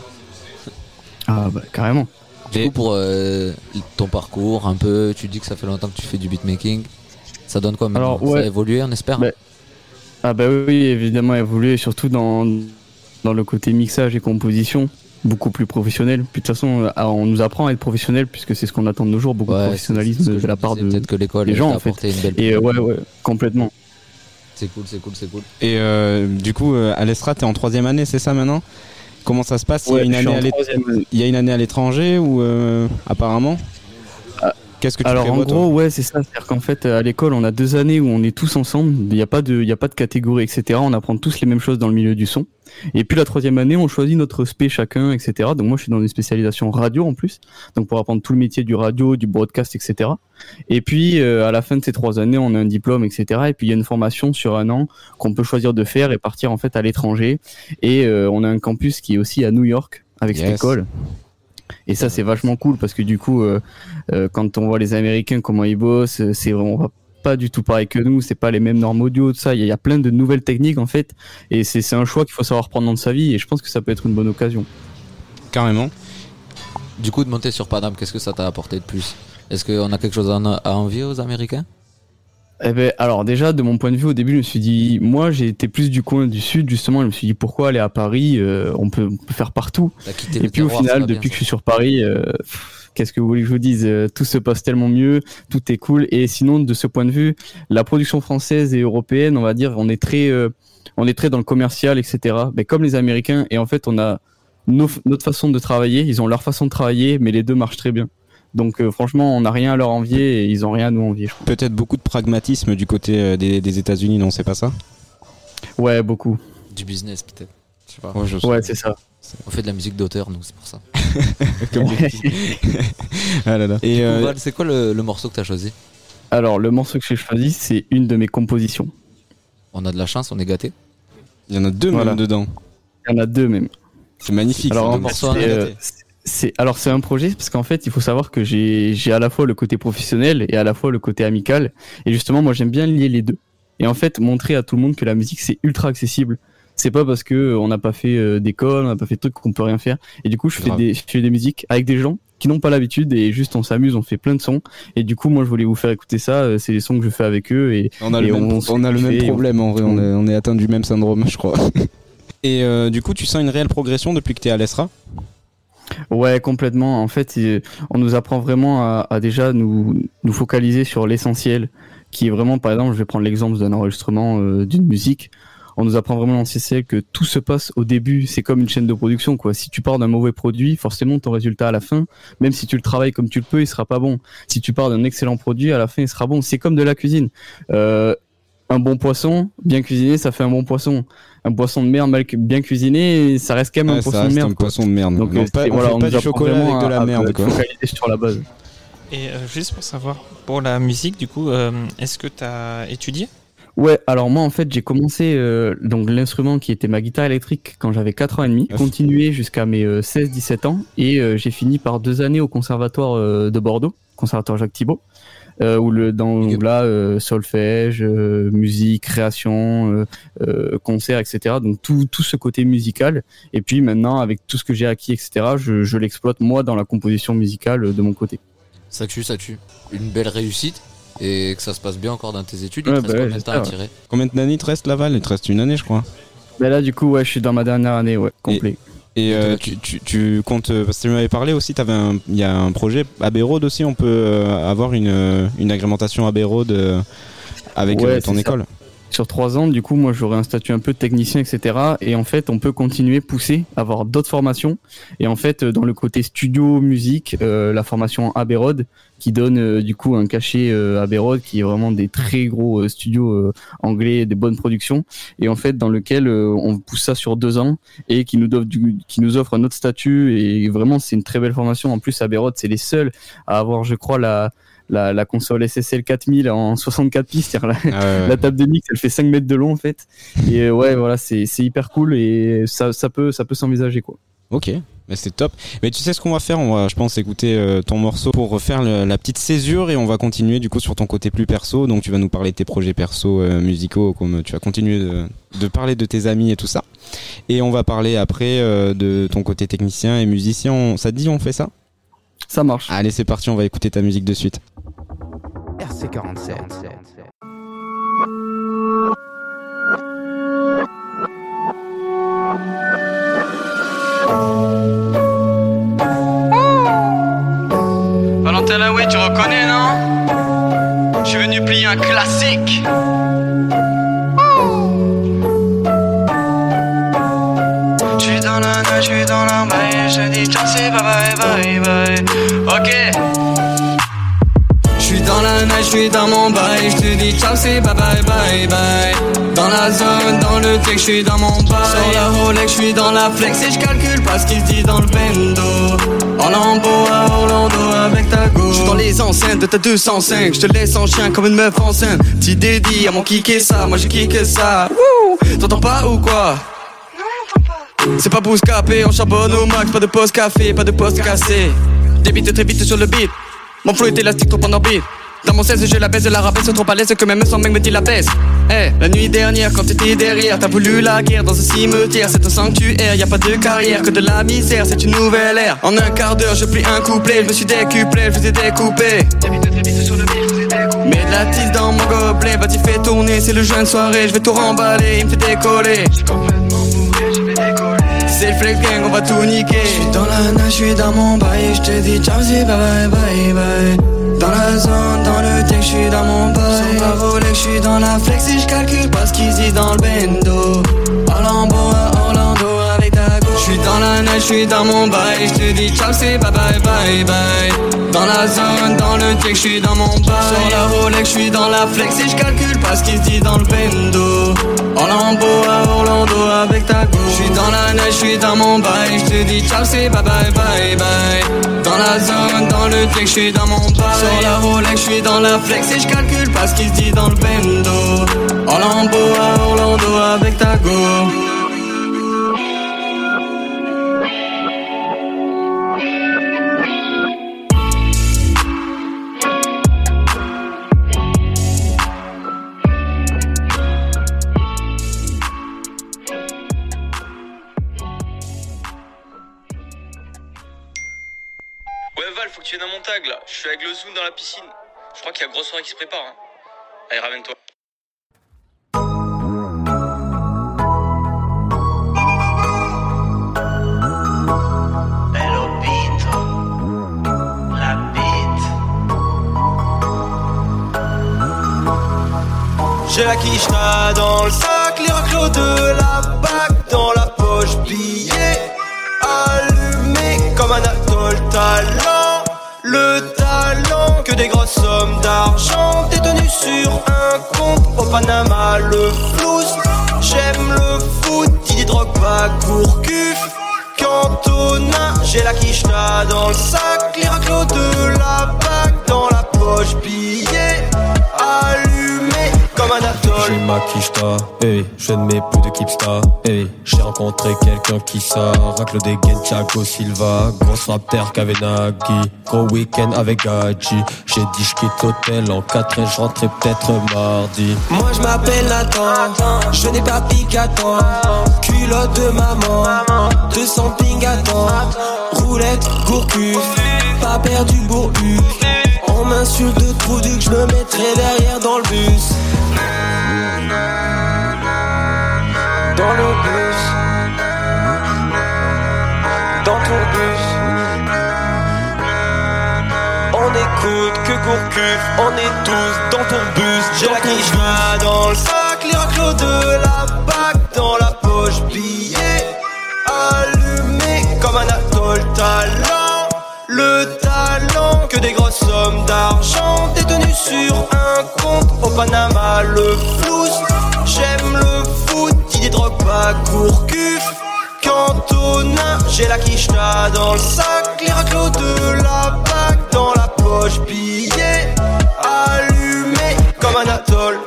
Ah bah carrément. Du coup, pour euh, ton parcours, un peu, tu dis que ça fait longtemps que tu fais du beatmaking. Ça donne quoi maintenant Alors, ouais. Ça a évolué, on espère Ben, Ah bah oui, évidemment évolué, surtout dans, dans le côté mixage et composition, beaucoup plus professionnel. Puis de toute façon, euh, on nous apprend à être professionnel puisque c'est ce qu'on attend de nos jours, beaucoup de professionnalisme de la part disais, de peut-être que l'école, des gens en fait. apporté une belle Et euh, ouais, ouais, complètement. C'est cool, c'est cool, c'est cool. Et euh, du coup, euh, Alestra, t'es en troisième année, c'est ça maintenant? Comment ça se passe? Il y a Ouais, une année à l'é- troisième année. Il y a une année à l'étranger ou euh, apparemment? Qu'est-ce que tu Alors en gros, ouais, c'est ça. C'est-à-dire qu'en fait, à l'école, on a deux années où on est tous ensemble. Il n'y a pas de, il y a pas de catégorie, etc. On apprend tous les mêmes choses dans le milieu du son. Et puis la troisième année, on choisit notre spé chacun, etc. Donc moi, je suis dans une spécialisation radio en plus, donc pour apprendre tout le métier du radio, du broadcast, etc. Et puis euh, à la fin de ces trois années, on a un diplôme, etc. Et puis il y a une formation sur un an qu'on peut choisir de faire et partir en fait à l'étranger. Et euh, on a un campus qui est aussi à New York avec cette école. Et ça, c'est vachement cool parce que du coup, euh, euh, quand on voit les Américains comment ils bossent, euh, c'est vraiment pas du tout pareil que nous. C'est pas les mêmes normes audio, tout ça. Il y, a- il y a plein de nouvelles techniques en fait, et c'est c'est un choix qu'il faut savoir prendre dans sa vie. Et je pense que ça peut être une bonne occasion. Carrément. Du coup, de monter sur Paname, qu'est-ce que ça t'a apporté de plus? Est-ce qu'on a quelque chose à, à envier aux Américains? Eh ben, alors déjà, de mon point de vue, au début, je me suis dit, moi, j'ai été plus du coin du sud, justement. Je me suis dit, pourquoi aller à Paris Euh, on, peut, on peut faire partout. Et puis au terroir, final, bien, depuis que je suis sur Paris, euh, qu'est-ce que vous voulez que je vous dise Euh, Tout se passe tellement mieux, tout est cool. Et sinon, de ce point de vue, la production française et européenne, on va dire, on est très, euh, on est très dans le commercial, etc. Mais comme les Américains, et en fait, on a nos- notre façon de travailler. Ils ont leur façon de travailler, mais les deux marchent très bien. Donc euh, franchement, on n'a rien à leur envier et ils ont rien à nous envier. Peut-être beaucoup de pragmatisme du côté euh, des, des États-Unis, non C'est pas ça? Ouais, beaucoup. Du business, peut-être. Je sais pas. Ouais, je- Ouais, c'est ça. On fait de la musique d'auteur, nous, c'est pour ça. (laughs) Comme. (laughs) Ah là là. Et Du coup, euh, Val, c'est quoi le, le morceau que t'as choisi? Alors, le morceau que j'ai choisi, c'est une de mes compositions. On a de la chance, on est gâté. il y en a deux Voilà. même dedans. Il y en a deux même. C'est magnifique. Alors, on est euh, c'est alors c'est un projet parce qu'en fait il faut savoir que j'ai j'ai à la fois le côté professionnel et à la fois le côté amical. Et justement moi j'aime bien lier les deux. Et en fait montrer à tout le monde que la musique c'est ultra accessible. C'est pas parce que euh, on n'a pas fait euh, d'école on n'a pas fait de trucs qu'on peut rien faire. Et du coup je fais Grave. des je fais des musiques avec des gens qui n'ont pas l'habitude et juste on s'amuse on fait plein de sons. Et du coup moi je voulais vous faire écouter ça. Euh, c'est les sons que je fais avec eux et On a et le même, on se on a le fait même kiffer, problème en vrai, on est, on est atteint du même syndrome, je crois. (laughs) Et euh, du coup, tu sens une réelle progression depuis que t'es à l'ESRA? Ouais, complètement. En fait, on nous apprend vraiment à, à déjà nous, nous focaliser sur l'essentiel, qui est vraiment, par exemple, je vais prendre l'exemple d'un enregistrement euh, d'une musique. On nous apprend vraiment l'essentiel que tout se passe au début. C'est comme une chaîne de production, quoi. Si tu pars d'un mauvais produit, forcément, ton résultat à la fin, même si tu le travailles comme tu le peux, il sera pas bon. Si tu pars d'un excellent produit, à la fin, il sera bon. C'est comme de la cuisine. Euh, un bon poisson, bien cuisiné, ça fait un bon poisson. Un poisson de merde mal cu- bien cuisiné, ça reste quand même Ouais, un poisson reste de merde. un poisson de merde. Donc Non, euh, pas- c'est- on voilà, fait on pas du chocolat avec de la à- à merde, quoi. focaliser sur la base. Et euh, juste pour savoir, pour la musique, du coup, euh, est-ce que tu as étudié? Ouais, alors moi en fait j'ai commencé euh, donc l'instrument qui était ma guitare électrique quand j'avais 4 ans et demi, Ah, continué jusqu'à mes 16-17 ans et euh, j'ai fini par deux années au conservatoire euh, de Bordeaux, conservatoire Jacques Thibault, euh, où le dans où là euh, solfège, euh, musique, création, euh, euh, concert, etc. Donc tout tout ce côté musical et puis maintenant avec tout ce que j'ai acquis, etc. Je, je l'exploite moi dans la composition musicale de mon côté. Ça tue, ça tue. Une belle réussite et que ça se passe bien encore dans tes études. Il Ouais, te reste bah ouais, combien de temps à j'espère, tirer Combien d'années te reste Laval? Il te reste une année, je crois. Mais là du coup ouais je suis dans ma dernière année ouais complet. Et euh, tu, tu, tu comptes, euh, parce que tu m'avais parlé aussi, il y a un projet Abbey Road aussi, on peut euh, avoir une, une agrémentation Abbey Road avec Ouais, ton école. Sur trois ans, du coup, moi, j'aurai un statut un peu technicien, etc. Et en fait, on peut continuer, pousser, avoir d'autres formations. Et en fait, euh, dans le côté studio, musique, euh, la formation Abbey Road, qui donne euh, du coup un cachet euh, Abbey Road, qui est vraiment des très gros studios anglais, des bonnes productions. Et en fait, dans lequel on pousse ça sur deux ans et qui nous offre, un autre statut. Et vraiment, c'est une très belle formation. En plus, Abbey Road, c'est les seuls à avoir, je crois, la la, la console SSL 4000 en 64 pistes, c'est-à-dire la, Ah ouais, (laughs) la table de mix, elle fait 5 mètres de long en fait. Et euh, ouais, voilà, c'est hyper cool et ça, ça peut, ça peut s'envisager quoi. Ok. Mais c'est top. Mais tu sais ce qu'on va faire? On va, je pense, écouter euh, ton morceau pour refaire le- la petite césure et on va continuer du coup sur ton côté plus perso. Donc tu vas nous parler de tes projets perso euh, musicaux, comme tu vas continuer de, de parler de tes amis et tout ça. Et on va parler après euh, de ton côté technicien et musicien. Ça te dit, on fait ça? Ça marche. Allez, c'est parti, on va écouter ta musique de suite. RC47. Valentin Laoué, tu reconnais, non? Je suis venu plier un classique. Je suis dans la neige, je suis dans la maille, je dis ciao, c'est bye bye bye bye. Ok. Je dans la neige, je suis dans mon bail, je te dis ciao, c'est bye bye bye bye. Dans la zone, dans le tech, je suis dans mon bail. Sur la Rolex, je suis dans la flex et je calcule pas ce qui se dit dans le bendo. En lambeau à Orlando avec ta go. Je dans les enceintes de ta 205, je te laisse en chien comme une meuf enceinte. Petit dédi à mon kické ça, moi j'ai kické ça. T'entends pas ou quoi? C'est pas bouscapé, on charbonne au max, pas de poste café, pas de poste cassé. Débite très vite sur le beat. Mon flow est élastique, trop en orbite. Dans mon 16, je la baisse, la rabaisse, trop à l'aise que même sans mec me dit la baisse. Eh, la nuit dernière, quand t'étais derrière, t'as voulu la guerre dans un cimetière. C'est un sanctuaire, y a pas de carrière, que de la misère, c'est une nouvelle ère. En un quart d'heure, je plie un couplet, je me suis décuplé, je vous ai découpé. Mets de la tisse dans mon gobelet, vas-y fais tourner, c'est le jeune soirée, je vais tout remballer, il me fait décoller. C'est le flex gang, on va tout niquer. Je suis dans la neige, je suis dans mon bail, je te dis ciao, bye bye bye bye. Dans la zone, dans le tech, je suis dans mon bail. Ma Rolex, je suis dans la flex et je calcule pas ce qu'ils disent dans le bendo. À Orlando suis dans la neige, je suis dans mon bail, je te dis ciao, c'est bye bye bye bye. Dans la zone, dans le tech, je suis dans mon bail. Sur la Rolex, je suis dans la flex et je calcule pas ce se dit dans le bendo. Orlando à Orlando avec ta go. Je suis dans la neige, je suis dans mon bail, je te dis ciao, c'est bye bye bye bye. Dans la zone, dans le tech, je suis dans mon bail. Sur la Rolex, je suis dans la flex et je calcule pas ce se dit dans le bendo. Orlando à Orlando avec ta go. Je suis avec le Zoom dans la piscine. Je crois qu'il y a grosse soirée qui se prépare. Hein. Allez, ramène-toi. J'ai la quicheta dans le sac, les raclos de la bague dans la poche, billet allumé comme Anatole Talent. Le talent que des grosses sommes d'argent détenues sur un compte au Panama, le flouze. J'aime le foot, Didier Drogba, Gourcuff, Cantona. J'ai la quicheta dans le sac, les raclos de la bague dans la poche, billet allumé comme Anatole. J'ai ma quicheta, hey, je ne mets plus de kipsta, hey, j'ai rencontré quelqu'un qui ça, racle des gains, Thiago Silva, grosse rapter Kavenagi, gros week-end avec Gaji, j'ai dit je quitte l'hôtel en 4 et je rentrais peut-être mardi. Moi je m'appelle Nathan, je n'ai pas piqué à. Culotte de maman, 200 ping à temps. Roulette, gourcuf, pas perdu bourbu. On m'insulte de trop du que je me mettrai derrière dans le bus. Dans le bus. Dans ton bus. On écoute que Gourcuff, on est tous dans ton bus. J'ai la quicheta dans le sac, les raclos de la bague dans la poche, billet allumé comme Anatole Talent. Le talent que des grosses d'argent détenues sur un compte au Panama, le flouze. J'aime le foot, Didier Drogba, Gourcuff, Cantona. J'ai la quicheta dans le sac, les raclos de la bague dans la poche, billet allumé comme Anatole.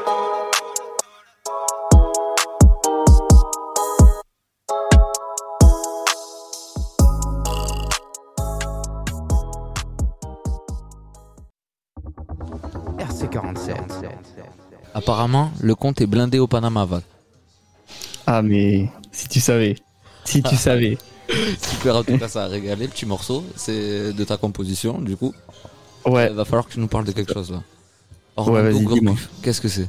Apparemment, le compte est blindé au Panama, Val. Ah, mais si tu savais. Si tu (laughs) savais. Super, en tout cas, ça a régalé. Petit morceau, c'est de ta composition, du coup. Ouais. Il va falloir que tu nous parles de quelque chose là. Ouais, Orlando vas-y, dis-moi. Gourcuff, Qu'est-ce que c'est?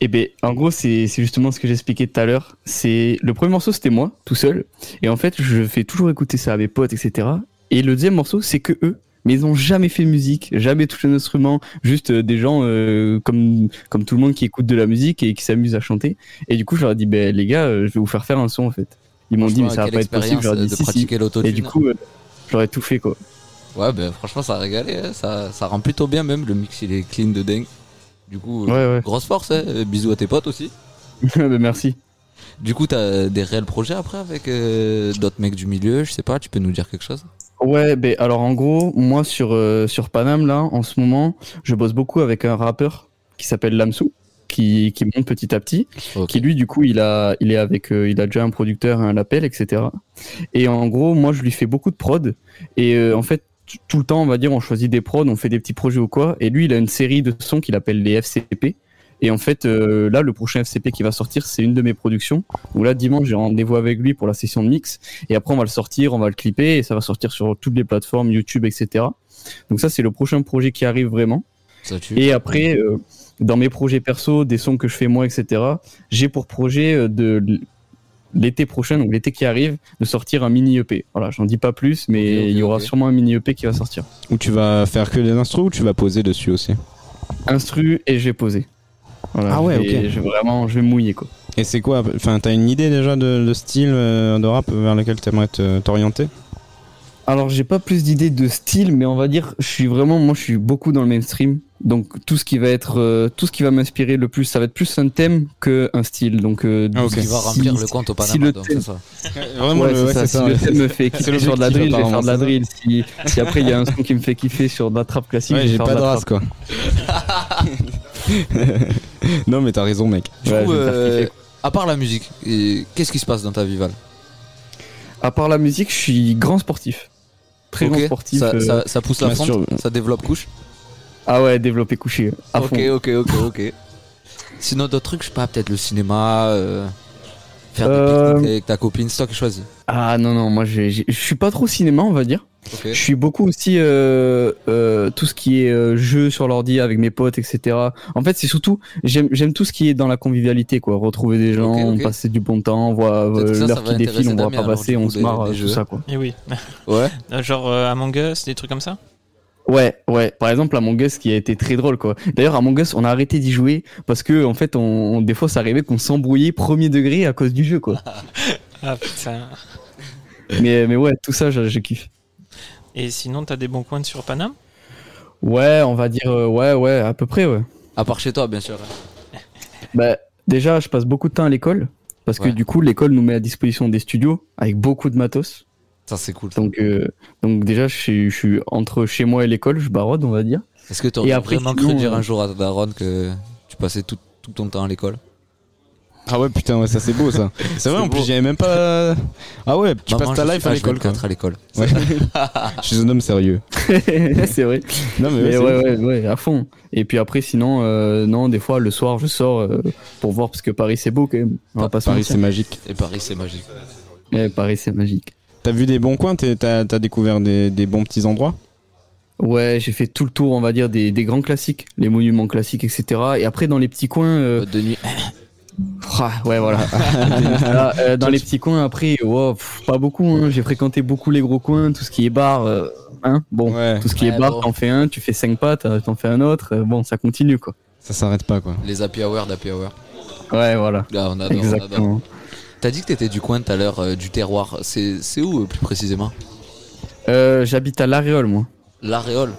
Eh ben, en gros, c'est c'est justement ce que j'expliquais tout à l'heure. C'est le premier morceau, c'était moi, tout seul. Et en fait, je fais toujours écouter ça à mes potes, etc. Et le deuxième morceau, c'est que eux. Mais ils ont jamais fait de musique, jamais touché un instrument, juste euh, des gens euh, comme comme tout le monde qui écoute de la musique et qui s'amuse à chanter. Et du coup, je leur ai dit, ben les gars, euh, je vais vous faire faire un son en fait. Ils m'ont dit, mais ça va pas être possible. Je leur ai dit, de si, si. pratiquer l'autotune. Et du coup, euh, j'aurais tout fait quoi. Ouais, ben franchement, ça a régalé. hein. Ça, ça rend plutôt bien, même. Le mix, il est clean de dingue. Du coup, Ouais, ouais. grosse force. Hein. Bisous à tes potes aussi. (laughs) Ben, merci. Du coup, t'as des réels projets après avec euh, d'autres mecs du milieu. Je sais pas, tu peux nous dire quelque chose? Ouais, ben alors en gros, moi sur euh, sur Paname là, en ce moment, je bosse beaucoup avec un rappeur qui s'appelle Lamsou, qui qui monte petit à petit, qui lui du coup il a il est avec euh, il a déjà un producteur, un label, etc. Et en gros, moi je lui fais beaucoup de prod et euh, en fait tout le temps on va dire on choisit des prods, on fait des petits projets ou quoi. Et lui il a une série de sons qu'il appelle les FCP. Et en fait, euh, là, le prochain FCP qui va sortir, c'est une de mes productions. Donc là, dimanche, j'ai rendez-vous avec lui pour la session de mix. Et après, on va le sortir, on va le clipper, et ça va sortir sur toutes les plateformes, YouTube, etc. Donc ça, c'est le prochain projet qui arrive vraiment. Ça tue. Et après, euh, dans mes projets perso, des sons que je fais moi, etc., j'ai pour projet euh, de l'été prochain, donc l'été qui arrive, de sortir un mini EP. Voilà, j'en dis pas plus, mais il y aura sûrement un mini EP qui va sortir. Où tu vas faire que des instrus ou tu vas poser dessus aussi? Instru et j'ai posé. Voilà, Ah ouais, je vais- ok. Je vais vraiment, je vais mouiller quoi. Et c'est quoi Enfin, t'as une idée déjà de, de style euh, de rap vers lequel t'aimerais te- t'orienter? Alors j'ai pas plus d'idées de style, mais on va dire, je suis vraiment, moi je suis beaucoup dans le mainstream. Donc tout ce qui va être, euh, tout ce qui va m'inspirer le plus, ça va être plus un thème que un style. Donc euh, Ah, ok. si- Qui va remplir le compte au si Panama, le thème- ça. (laughs) Vraiment, Ouais, le- c'est ouais, ça. c'est Si ça, le ouais. thème me fait kiffer sur de la drill, je vais faire de la drill. Si, si après il y a un son qui me fait kiffer sur de la trap classique, Ouais, je vais j'ai faire pas de race quoi. (laughs) non, mais t'as raison, mec. Du Ouais, coup, euh, à part la musique, et qu'est-ce qui se passe dans ta vie, Val? À part la musique, je suis grand sportif. Très grand sportif. Ça, euh, ça, ça pousse la ça développe couche? Ah ouais, développer couché. À Ok, fond. ok, ok, ok. Sinon, d'autres trucs, je sais pas, peut-être le cinéma, euh, faire Euh, des pique-niques avec ta copine, c'est toi qui choisis. Ah non, non, moi je suis pas trop cinéma, on va dire. Ok. Je suis beaucoup aussi euh, euh, tout ce qui est euh, jeu sur l'ordi avec mes potes, etc. En fait, c'est surtout, j'aime j'aime tout ce qui est dans la convivialité, quoi. Retrouver des gens, passer du bon temps, euh, ça, ça l'heure va qui défile, on voit pas passer, on se marre, des euh, jeux. tout ça, quoi. Et oui. Ouais. Euh, (laughs) Genre euh, Among Us, des trucs comme ça? Ouais, ouais. Par exemple, Among Us qui a été très drôle, quoi. D'ailleurs, Among Us, on a arrêté d'y jouer parce que, en fait, on, on- des fois, ça arrivait qu'on s'embrouillait premier degré à cause du jeu, quoi. (laughs) Ah putain. mais, mais ouais, tout ça, je, je kiffe. Et sinon, t'as des bons coins sur Paname? Ouais, on va dire, euh, ouais, ouais, à peu près, ouais. À part chez toi, bien sûr. Bah, déjà, je passe beaucoup de temps à l'école parce que Ouais. du coup, l'école nous met à disposition des studios avec beaucoup de matos. Ça, c'est cool. Donc, euh, donc déjà, je suis, je suis entre chez moi et l'école, je barode, on va dire. Est-ce que Et t'aurais après, vraiment cru dire euh, un jour à ta daronne que tu passais tout, tout ton temps à l'école? Ah ouais, putain, ouais, ça c'est beau ça. (laughs) C'est vrai, en plus, beau. j'y avais même pas. Ah ouais, tu Maman, passes ta life à l'école quoi. H24 à l'école. Ouais. (laughs) (laughs) je suis un homme sérieux. c'est vrai. Non, mais ouais, Mais ouais, ouais, ouais, à fond. Et puis après, sinon, euh, non, des fois, le soir, je sors euh, pour voir parce que Paris, c'est beau quand même. On va pas Paris c'est magique. Et Paris, c'est magique. Ouais, Paris, c'est magique. T'as vu des bons coins, t'as t'as découvert des, des bons petits endroits? Ouais, j'ai fait tout le tour, on va dire, des, des grands classiques, les monuments classiques, etc. Et après, dans les petits coins. euh, De nuit. Ah, ouais, voilà. Là, (laughs) euh, dans les petits coins, après, wow, pff, pas beaucoup. hein. J'ai fréquenté beaucoup les gros coins, tout ce qui est bar. euh, hein, bon, tout ce qui Ouais, est bar, bon. t'en fais un, tu fais cinq pas, t'en fais un autre. euh, bon, ça continue, quoi. Ça s'arrête pas quoi. Les happy hour d'happy hour. Ouais, voilà. Là, on adore, on Exactement. adore. T'as dit que t'étais du coin tout à l'heure, euh, du terroir. C'est c'est où euh, plus précisément Euh, J'habite à L'Aréole, moi. L'Aréole.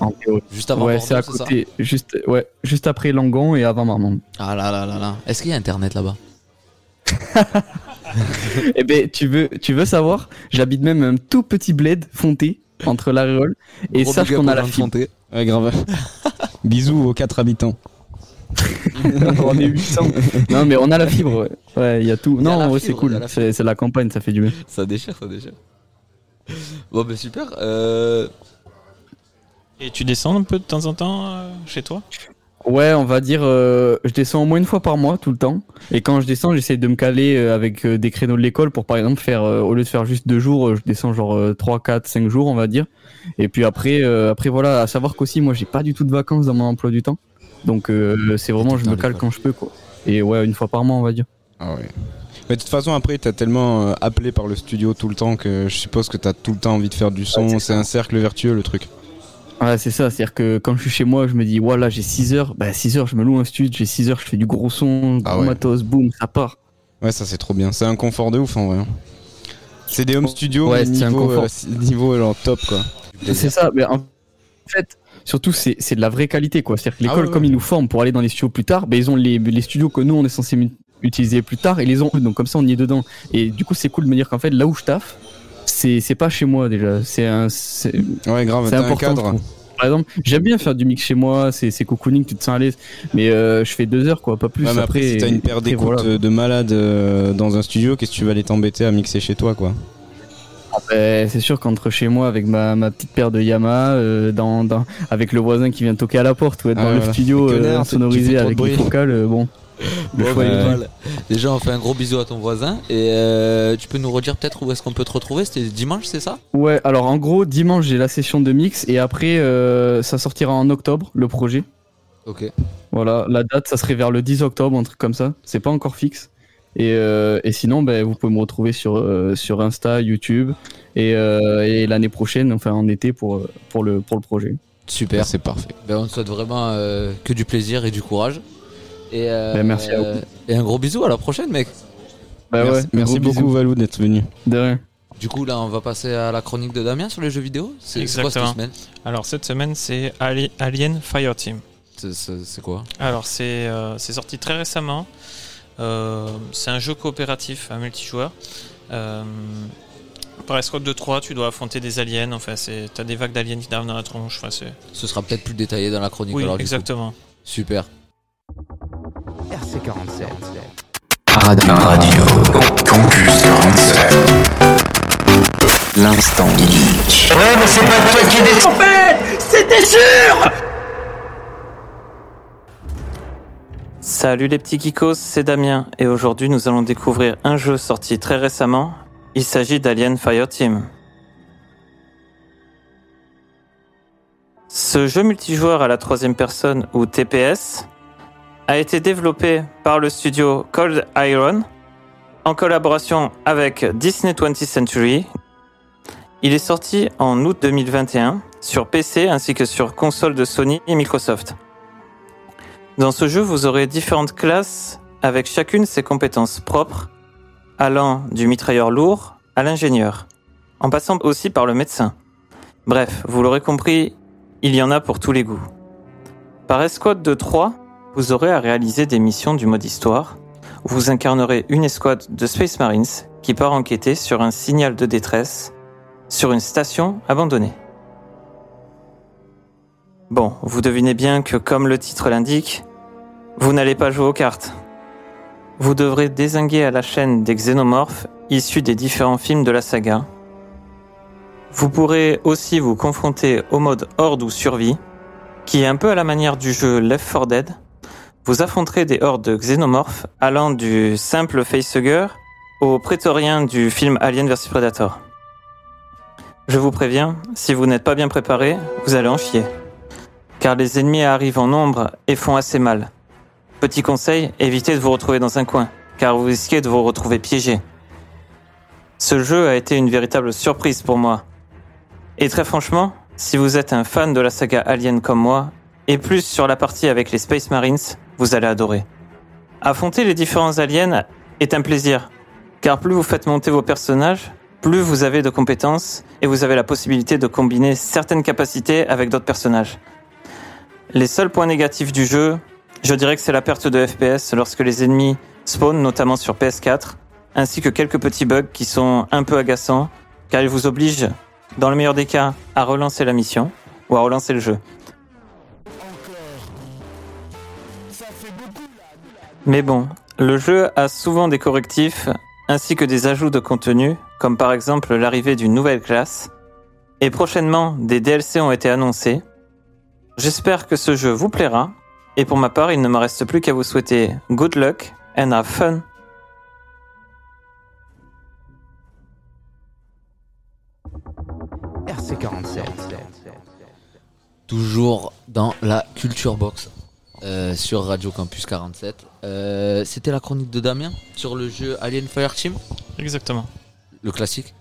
Juste avant ouais, Bordeaux, c'est à ça côté, juste, ouais, juste après Langon et avant Marmande. Ah là là là là. Est-ce qu'il y a internet là-bas (laughs) eh ben, tu veux, tu veux savoir J'habite même un tout petit bled fonté entre l'Aréole et Gros sache big up qu'on a la gens de fibre. Fonté. Ouais, grave. (laughs) Bisous aux 4 habitants. On est 800. Non, mais on a la fibre, ouais. Ouais, il y a tout. Il y a non, ouais, c'est cool. C'est la campagne, ça fait du bien. Ça déchire, ça déchire. Bon, ben super. Euh... Et tu descends un peu de temps en temps euh, chez toi? Ouais, on va dire, euh, je descends au moins une fois par mois, tout le temps. Et quand je descends, j'essaie de me caler euh, avec euh, des créneaux de l'école pour, par exemple, faire, euh, au lieu de faire juste deux jours, euh, je descends genre euh, 3, 4, 5 jours, on va dire. Et puis après, euh, après voilà, à savoir qu'aussi, moi, j'ai pas du tout de vacances dans mon emploi du temps. Donc, euh, c'est vraiment, je me cale quand je peux, quoi. Et ouais, une fois par mois, on va dire. Ah ouais. Mais de toute façon, après, t'as tellement euh, appelé par le studio tout le temps que je suppose que t'as tout le temps envie de faire du son. c'est un cercle vertueux, le truc. Ouais, c'est ça, c'est-à-dire que quand je suis chez moi, je me dis, voilà, j'ai 6 heures, bah 6 heures, je me loue un studio, j'ai 6 heures, je fais du gros son, gros Ah ouais. matos, boum, ça part. Ouais, ça c'est trop bien. C'est un confort de ouf en vrai. hein. C'est des home studios Ouais, un niveau, confort. euh, niveau genre top quoi. C'est ça, mais en fait, surtout, c'est c'est de la vraie qualité, quoi. C'est-à-dire que l'école, Ah ouais, comme ouais. ils nous forment pour aller dans les studios plus tard, ben, ils ont les, les studios que nous, on est censé utiliser plus tard, et les ont, eux. donc comme ça, on y est dedans. Et du coup, c'est cool de me dire qu'en fait, là où je taffe, c'est c'est pas chez moi déjà. C'est un. c'est- Ouais, grave, C'est un cadre. Par exemple, j'aime bien faire du mix chez moi, c'est c'est cocooning, tu te sens à l'aise, mais euh, je fais deux heures, quoi, pas plus. Ouais, mais après, si t'as une paire voilà. euh, de malade euh, dans un studio, qu'est-ce que tu vas aller t'embêter à mixer chez toi quoi? Ben, c'est sûr qu'entre chez moi avec ma, ma petite paire de Yamaha, euh, dans, dans, avec le voisin qui vient toquer à la porte, ou être Ah, dans le studio euh, sonorisé avec des focales, euh, bon. (laughs) Le Bon, bah. Déjà, on fait un gros bisou à ton voisin. Et euh, tu peux nous redire peut-être où est-ce qu'on peut te retrouver? C'était dimanche, c'est ça? Ouais, alors en gros, dimanche j'ai la session de mix et après euh, ça sortira en octobre, le projet. Ok. Voilà, la date ça serait vers le 10 octobre, un truc comme ça. C'est pas encore fixe. Et, euh, et sinon, ben, vous pouvez me retrouver sur, euh, sur Insta, YouTube et, euh, et l'année prochaine, enfin en été pour, pour, le, pour le projet. Super. C'est parfait. Ben, on te souhaite vraiment euh, que du plaisir et du courage. Et, euh, Ben, merci à vous. Et un gros bisou à la prochaine, mec. Merci ouais, merci gros beaucoup bisous. Valou d'être venu. De rien. Du coup, là, on va passer à la chronique de Damien sur les jeux vidéo. C'est quoi cette Exactement. semaine Alors cette semaine, c'est Ali- Alien Fireteam. C'est- quoi Alors c'est euh, c'est sorti très récemment. Euh, c'est un jeu coopératif, un multijoueur. Euh, par escouade de 3, tu dois affronter des aliens. Enfin, c'est t'as des vagues d'aliens qui t'arrivent dans la tronche. Enfin, c'est Ce sera peut-être plus détaillé dans la chronique. oui, alors, exactement. Super. RC47. Radio, Radio Campus 47. L'instant geek. Ouais, mais c'est pas toi qui décide. En fait, c'était sûr Salut les petits geekos, c'est Damien et aujourd'hui nous allons découvrir un jeu sorti très récemment. Il s'agit d'Alien Fireteam. Ce jeu multijoueur à la troisième personne ou TPS a été développé par le studio Cold Iron en collaboration avec Disney 20th Century. Il est sorti en août 2021 sur PC ainsi que sur console de Sony et Microsoft. Dans ce jeu, vous aurez différentes classes avec chacune ses compétences propres, allant du mitrailleur lourd à l'ingénieur, en passant aussi par le médecin. Bref, vous l'aurez compris, il y en a pour tous les goûts. Par escouade de 3, vous aurez à réaliser des missions du mode histoire, où vous incarnerez une escouade de Space Marines qui part enquêter sur un signal de détresse sur une station abandonnée. Bon, vous devinez bien que comme le titre l'indique, vous n'allez pas jouer aux cartes. Vous devrez désinguer à la chaîne des xénomorphes issus des différents films de la saga. Vous pourrez aussi vous confronter au mode horde ou survie, qui est un peu à la manière du jeu Left 4 Dead. Vous affronterez des hordes de xénomorphes allant du simple facehugger au prétorien du film Alien vs Predator. Je vous préviens, si vous n'êtes pas bien préparé, vous allez en chier. Car les ennemis arrivent en nombre et font assez mal. Petit conseil, évitez de vous retrouver dans un coin, car vous risquez de vous retrouver piégé. Ce jeu a été une véritable surprise pour moi. Et très franchement, si vous êtes un fan de la saga Alien comme moi, et plus sur la partie avec les Space Marines, vous allez adorer. Affronter les différents aliens est un plaisir, car plus vous faites monter vos personnages, plus vous avez de compétences et vous avez la possibilité de combiner certaines capacités avec d'autres personnages. Les seuls points négatifs du jeu, je dirais que c'est la perte de FPS lorsque les ennemis spawnent, notamment sur PS4, ainsi que quelques petits bugs qui sont un peu agaçants, car ils vous obligent, dans le meilleur des cas, à relancer la mission ou à relancer le jeu. Mais bon, le jeu a souvent des correctifs ainsi que des ajouts de contenu, comme par exemple l'arrivée d'une nouvelle classe. Et prochainement, des DLC ont été annoncés, J'espère que ce jeu vous plaira. Et pour ma part, il ne me reste plus qu'à vous souhaiter good luck and have fun. RC47. Toujours dans la Culture Box euh, sur Radio Campus 47. Euh, C'était la chronique de Damien sur le jeu Alien Fire Team? Exactement. Le classique?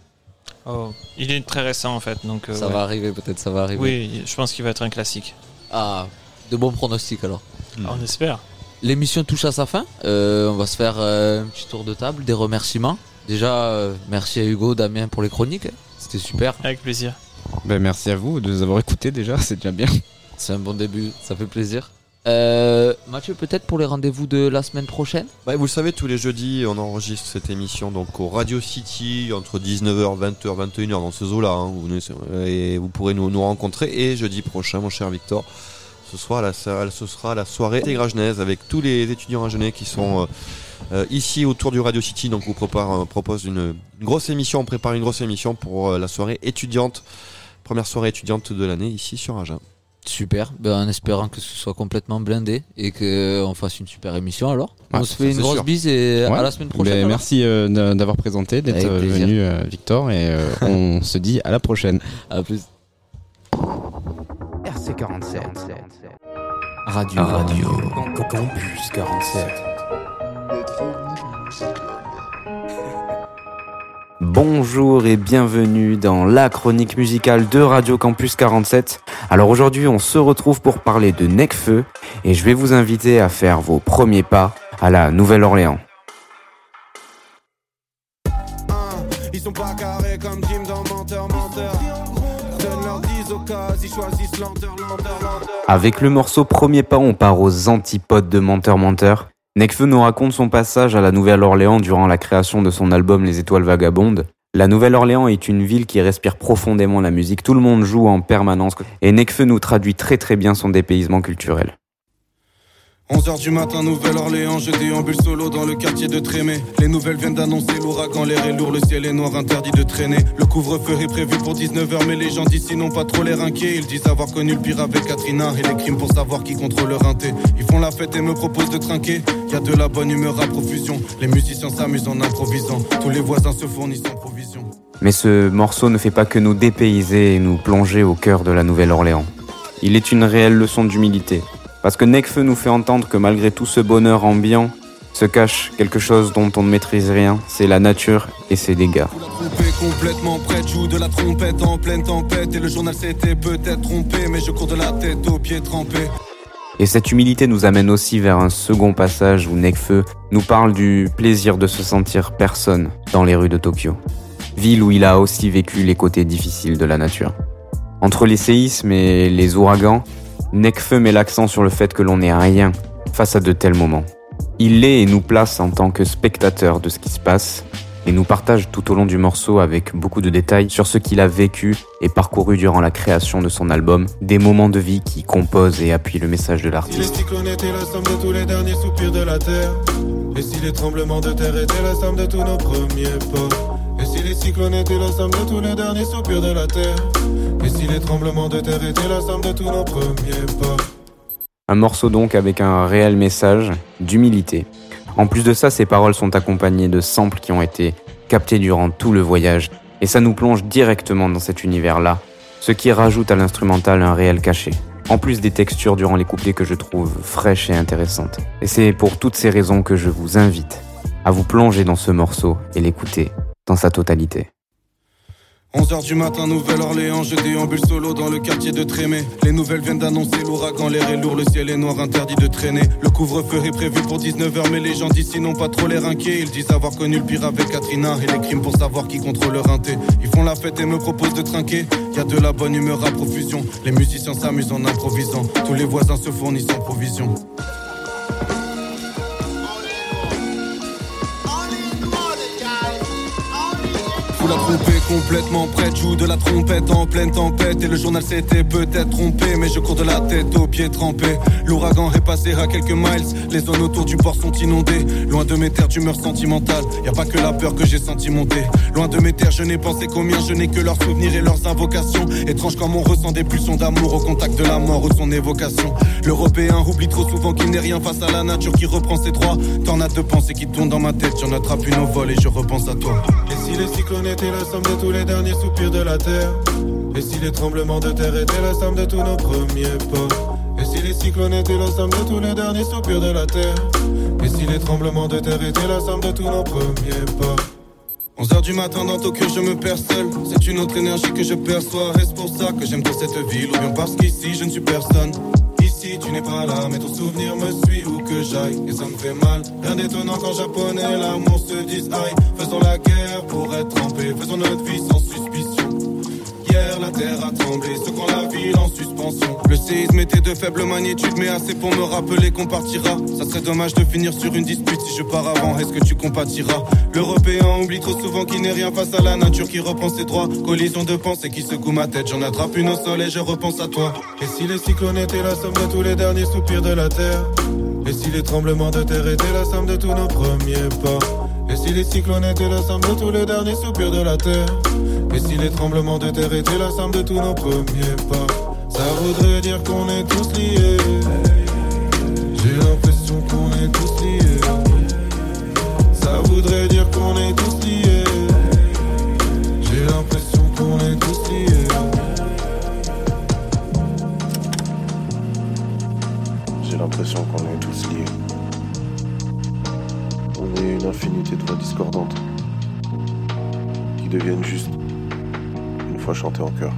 Oh, il est très récent en fait, donc. euh, Ça ouais. va arriver peut-être, ça va arriver. Oui, je pense qu'il va être un classique. Ah, de bons pronostics alors. On espère. L'émission touche à sa fin. Euh, on va se faire euh, un petit tour de table, des remerciements. Déjà, euh, merci à Hugo, Damien pour les chroniques. C'était super. Avec plaisir. Ben, merci à vous de nous avoir écoutés déjà, (laughs) c'est déjà bien. C'est un bon début, ça fait plaisir. Euh, Mathieu, peut-être pour les rendez-vous de la semaine prochaine? Bah, vous le savez, tous les jeudis, on enregistre cette émission donc au Radio City entre 19h, 20h, 21h dans ce zoo-là. hein. et vous pourrez nous, rencontrer. Et jeudi prochain, mon cher Victor, ce, soir, la, ce sera la soirée Intégra Genèse avec tous les étudiants agenais qui sont euh, euh, ici autour du Radio City. Donc, on euh, propose une, grosse émission. On prépare une grosse émission pour la soirée étudiante, première soirée étudiante de l'année ici sur Agen. Super, ben, en espérant que ce soit complètement blindé et qu'on fasse une super émission alors. On se fait une grosse sûr. bise et Ouais. à la semaine prochaine. Ben, merci euh, d'a- d'avoir présenté, d'être euh, venu euh, Victor et euh, (laughs) on se dit à la prochaine. À plus. RC47. Radio, Radio, Campus 47. Bonjour et bienvenue dans la chronique musicale de Radio Campus 47. Alors aujourd'hui, on se retrouve pour parler de Necfeu et je vais vous inviter à faire vos premiers pas à la Nouvelle-Orléans. Ils sont pas carrés comme Jim dans Menteur, Menteur. Donne leur 10 occasions, ils choisissent lenteur, lenteur, lenteur. Avec le morceau Premier pas, on part aux antipodes de Menteur Menteur. Nekfeu nous raconte son passage à la Nouvelle-Orléans durant la création de son album Les Étoiles Vagabondes. La Nouvelle-Orléans est une ville qui respire profondément la musique, tout le monde joue en permanence et Nekfeu nous traduit très très bien son dépaysement culturel. 11h du matin, Nouvelle-Orléans, je déambule solo dans le quartier de Trémé. Les nouvelles viennent d'annoncer l'ouragan, l'air est lourd, le ciel est noir, interdit de traîner. Le couvre-feu est prévu pour 19h, mais les gens d'ici n'ont pas trop l'air inquiets. Ils disent avoir connu le pire avec Katrina et les crimes pour savoir qui contrôle leur inté. Ils font la fête et me proposent de trinquer. Y a de la bonne humeur à profusion. Les musiciens s'amusent en improvisant. Tous les voisins se fournissent en provision. Mais ce morceau ne fait pas que nous dépayser et nous plonger au cœur de la Nouvelle-Orléans. Il est une réelle leçon d'humilité. Parce que Nekfeu nous fait entendre que malgré tout ce bonheur ambiant, se cache quelque chose dont on ne maîtrise rien, c'est la nature et ses dégâts. Complètement prête, joue de la trompette en pleine tempête. Et le journal s'était peut-être trompé, mais je cours de la tête aux pieds trempés. Et cette humilité nous amène aussi vers un second passage où Nekfeu nous parle du plaisir de se sentir personne dans les rues de Tokyo. Ville où il a aussi vécu les côtés difficiles de la nature. Entre les séismes et les ouragans, Nekfeu met l'accent sur le fait que l'on n'est rien face à de tels moments. Il l'est et nous place en tant que spectateur de ce qui se passe et nous partage tout au long du morceau avec beaucoup de détails sur ce qu'il a vécu et parcouru durant la création de son album, des moments de vie qui composent et appuient le message de l'artiste. cyclones étaient la somme de tous les derniers soupirs de la terre. Et si les tremblements de terre étaient la somme de tous nos premiers pas. Et si les cyclones étaient la somme de tous les derniers soupirs de la terre? Et si les tremblements de terre étaient la somme de tous nos premiers pas? Un morceau donc avec un réel message d'humilité. En plus de ça, ses paroles sont accompagnées de samples qui ont été captés durant tout le voyage, et ça nous plonge directement dans cet univers-là, ce qui rajoute à l'instrumental un réel cachet. En plus des textures durant les couplets que je trouve fraîches et intéressantes. Et c'est pour toutes ces raisons que je vous invite à vous plonger dans ce morceau et l'écouter dans sa totalité. 11h du matin, Nouvelle-Orléans, je déambule solo dans le quartier de Trémé. Les nouvelles viennent d'annoncer l'ouragan, l'air est lourd, le ciel est noir, interdit de traîner. Le couvre-feu est prévu pour 19h, mais les gens d'ici n'ont pas trop l'air inquiets. Ils disent avoir connu le pire avec Katrina et les crimes pour savoir qui contrôle leur inté. Ils font la fête et me proposent de trinquer. Y a de la bonne humeur à profusion. Les musiciens s'amusent en improvisant. Tous les voisins se fournissent en provision. La trompée complètement prête, joue de la trompette en pleine tempête. Et le journal s'était peut-être trompé, mais je cours de la tête aux pieds trempés. L'ouragan est passé à quelques miles, les zones autour du port sont inondées. Loin de mes terres d'humeur sentimentale, y a pas que la peur que j'ai senti. Loin de mes terres, je n'ai pensé combien, je n'ai que leurs souvenirs et leurs invocations. Étrange comme on ressent des pulsions d'amour au contact de la mort ou son évocation. L'Européen oublie trop souvent qu'il n'est rien face à la nature qui reprend ses droits. T'en as de pensées qui tournent dans ma tête, j'en attrape une au vol et je repense à toi. Et si les cyclones étaient la somme tous les derniers soupirs de la terre. Et si les tremblements de terre étaient la somme de tous nos premiers pas? Et si les cyclones étaient la somme de tous les derniers soupirs de la terre? Et si les tremblements de terre étaient la somme de tous nos premiers pas? 11h du matin dans Tokyo, je me perds seul. C'est une autre énergie que je perçois. Est-ce pour ça que j'aime trop cette ville. Ou bien parce qu'ici je ne suis personne Tu n'es pas là, mais ton souvenir me suit où que j'aille. Et ça me fait mal. Rien d'étonnant quand japonais l'amour se dise aïe. Faisons la guerre pour être trempés. Faisons notre vie sans suspicion. La terre a tremblé, secouant la ville en suspension. Le séisme était de faible magnitude, mais assez pour me rappeler qu'on partira. Ça serait dommage de finir sur une dispute si je pars avant. Est-ce que tu compatiras? L'Européen oublie trop souvent qu'il n'est rien face à la nature qui reprend ses droits. Collision de pensée qui secoue ma tête. J'en attrape une au sol et je repense à toi. Et si les cyclones étaient la somme de tous les derniers soupirs de la terre? Et si les tremblements de terre étaient la somme de tous nos premiers pas? Et si les cyclones étaient la somme de tous les derniers soupirs de la terre? Et si les tremblements de terre étaient la somme de tous nos premiers pas Ça voudrait dire qu'on est tous liés. J'ai l'impression qu'on est tous liés. Ça voudrait dire qu'on est tous liés. J'ai l'impression qu'on est tous liés. J'ai l'impression qu'on est tous liés. On est une infinité de voix discordantes qui deviennent juste une fois chantées en chœur.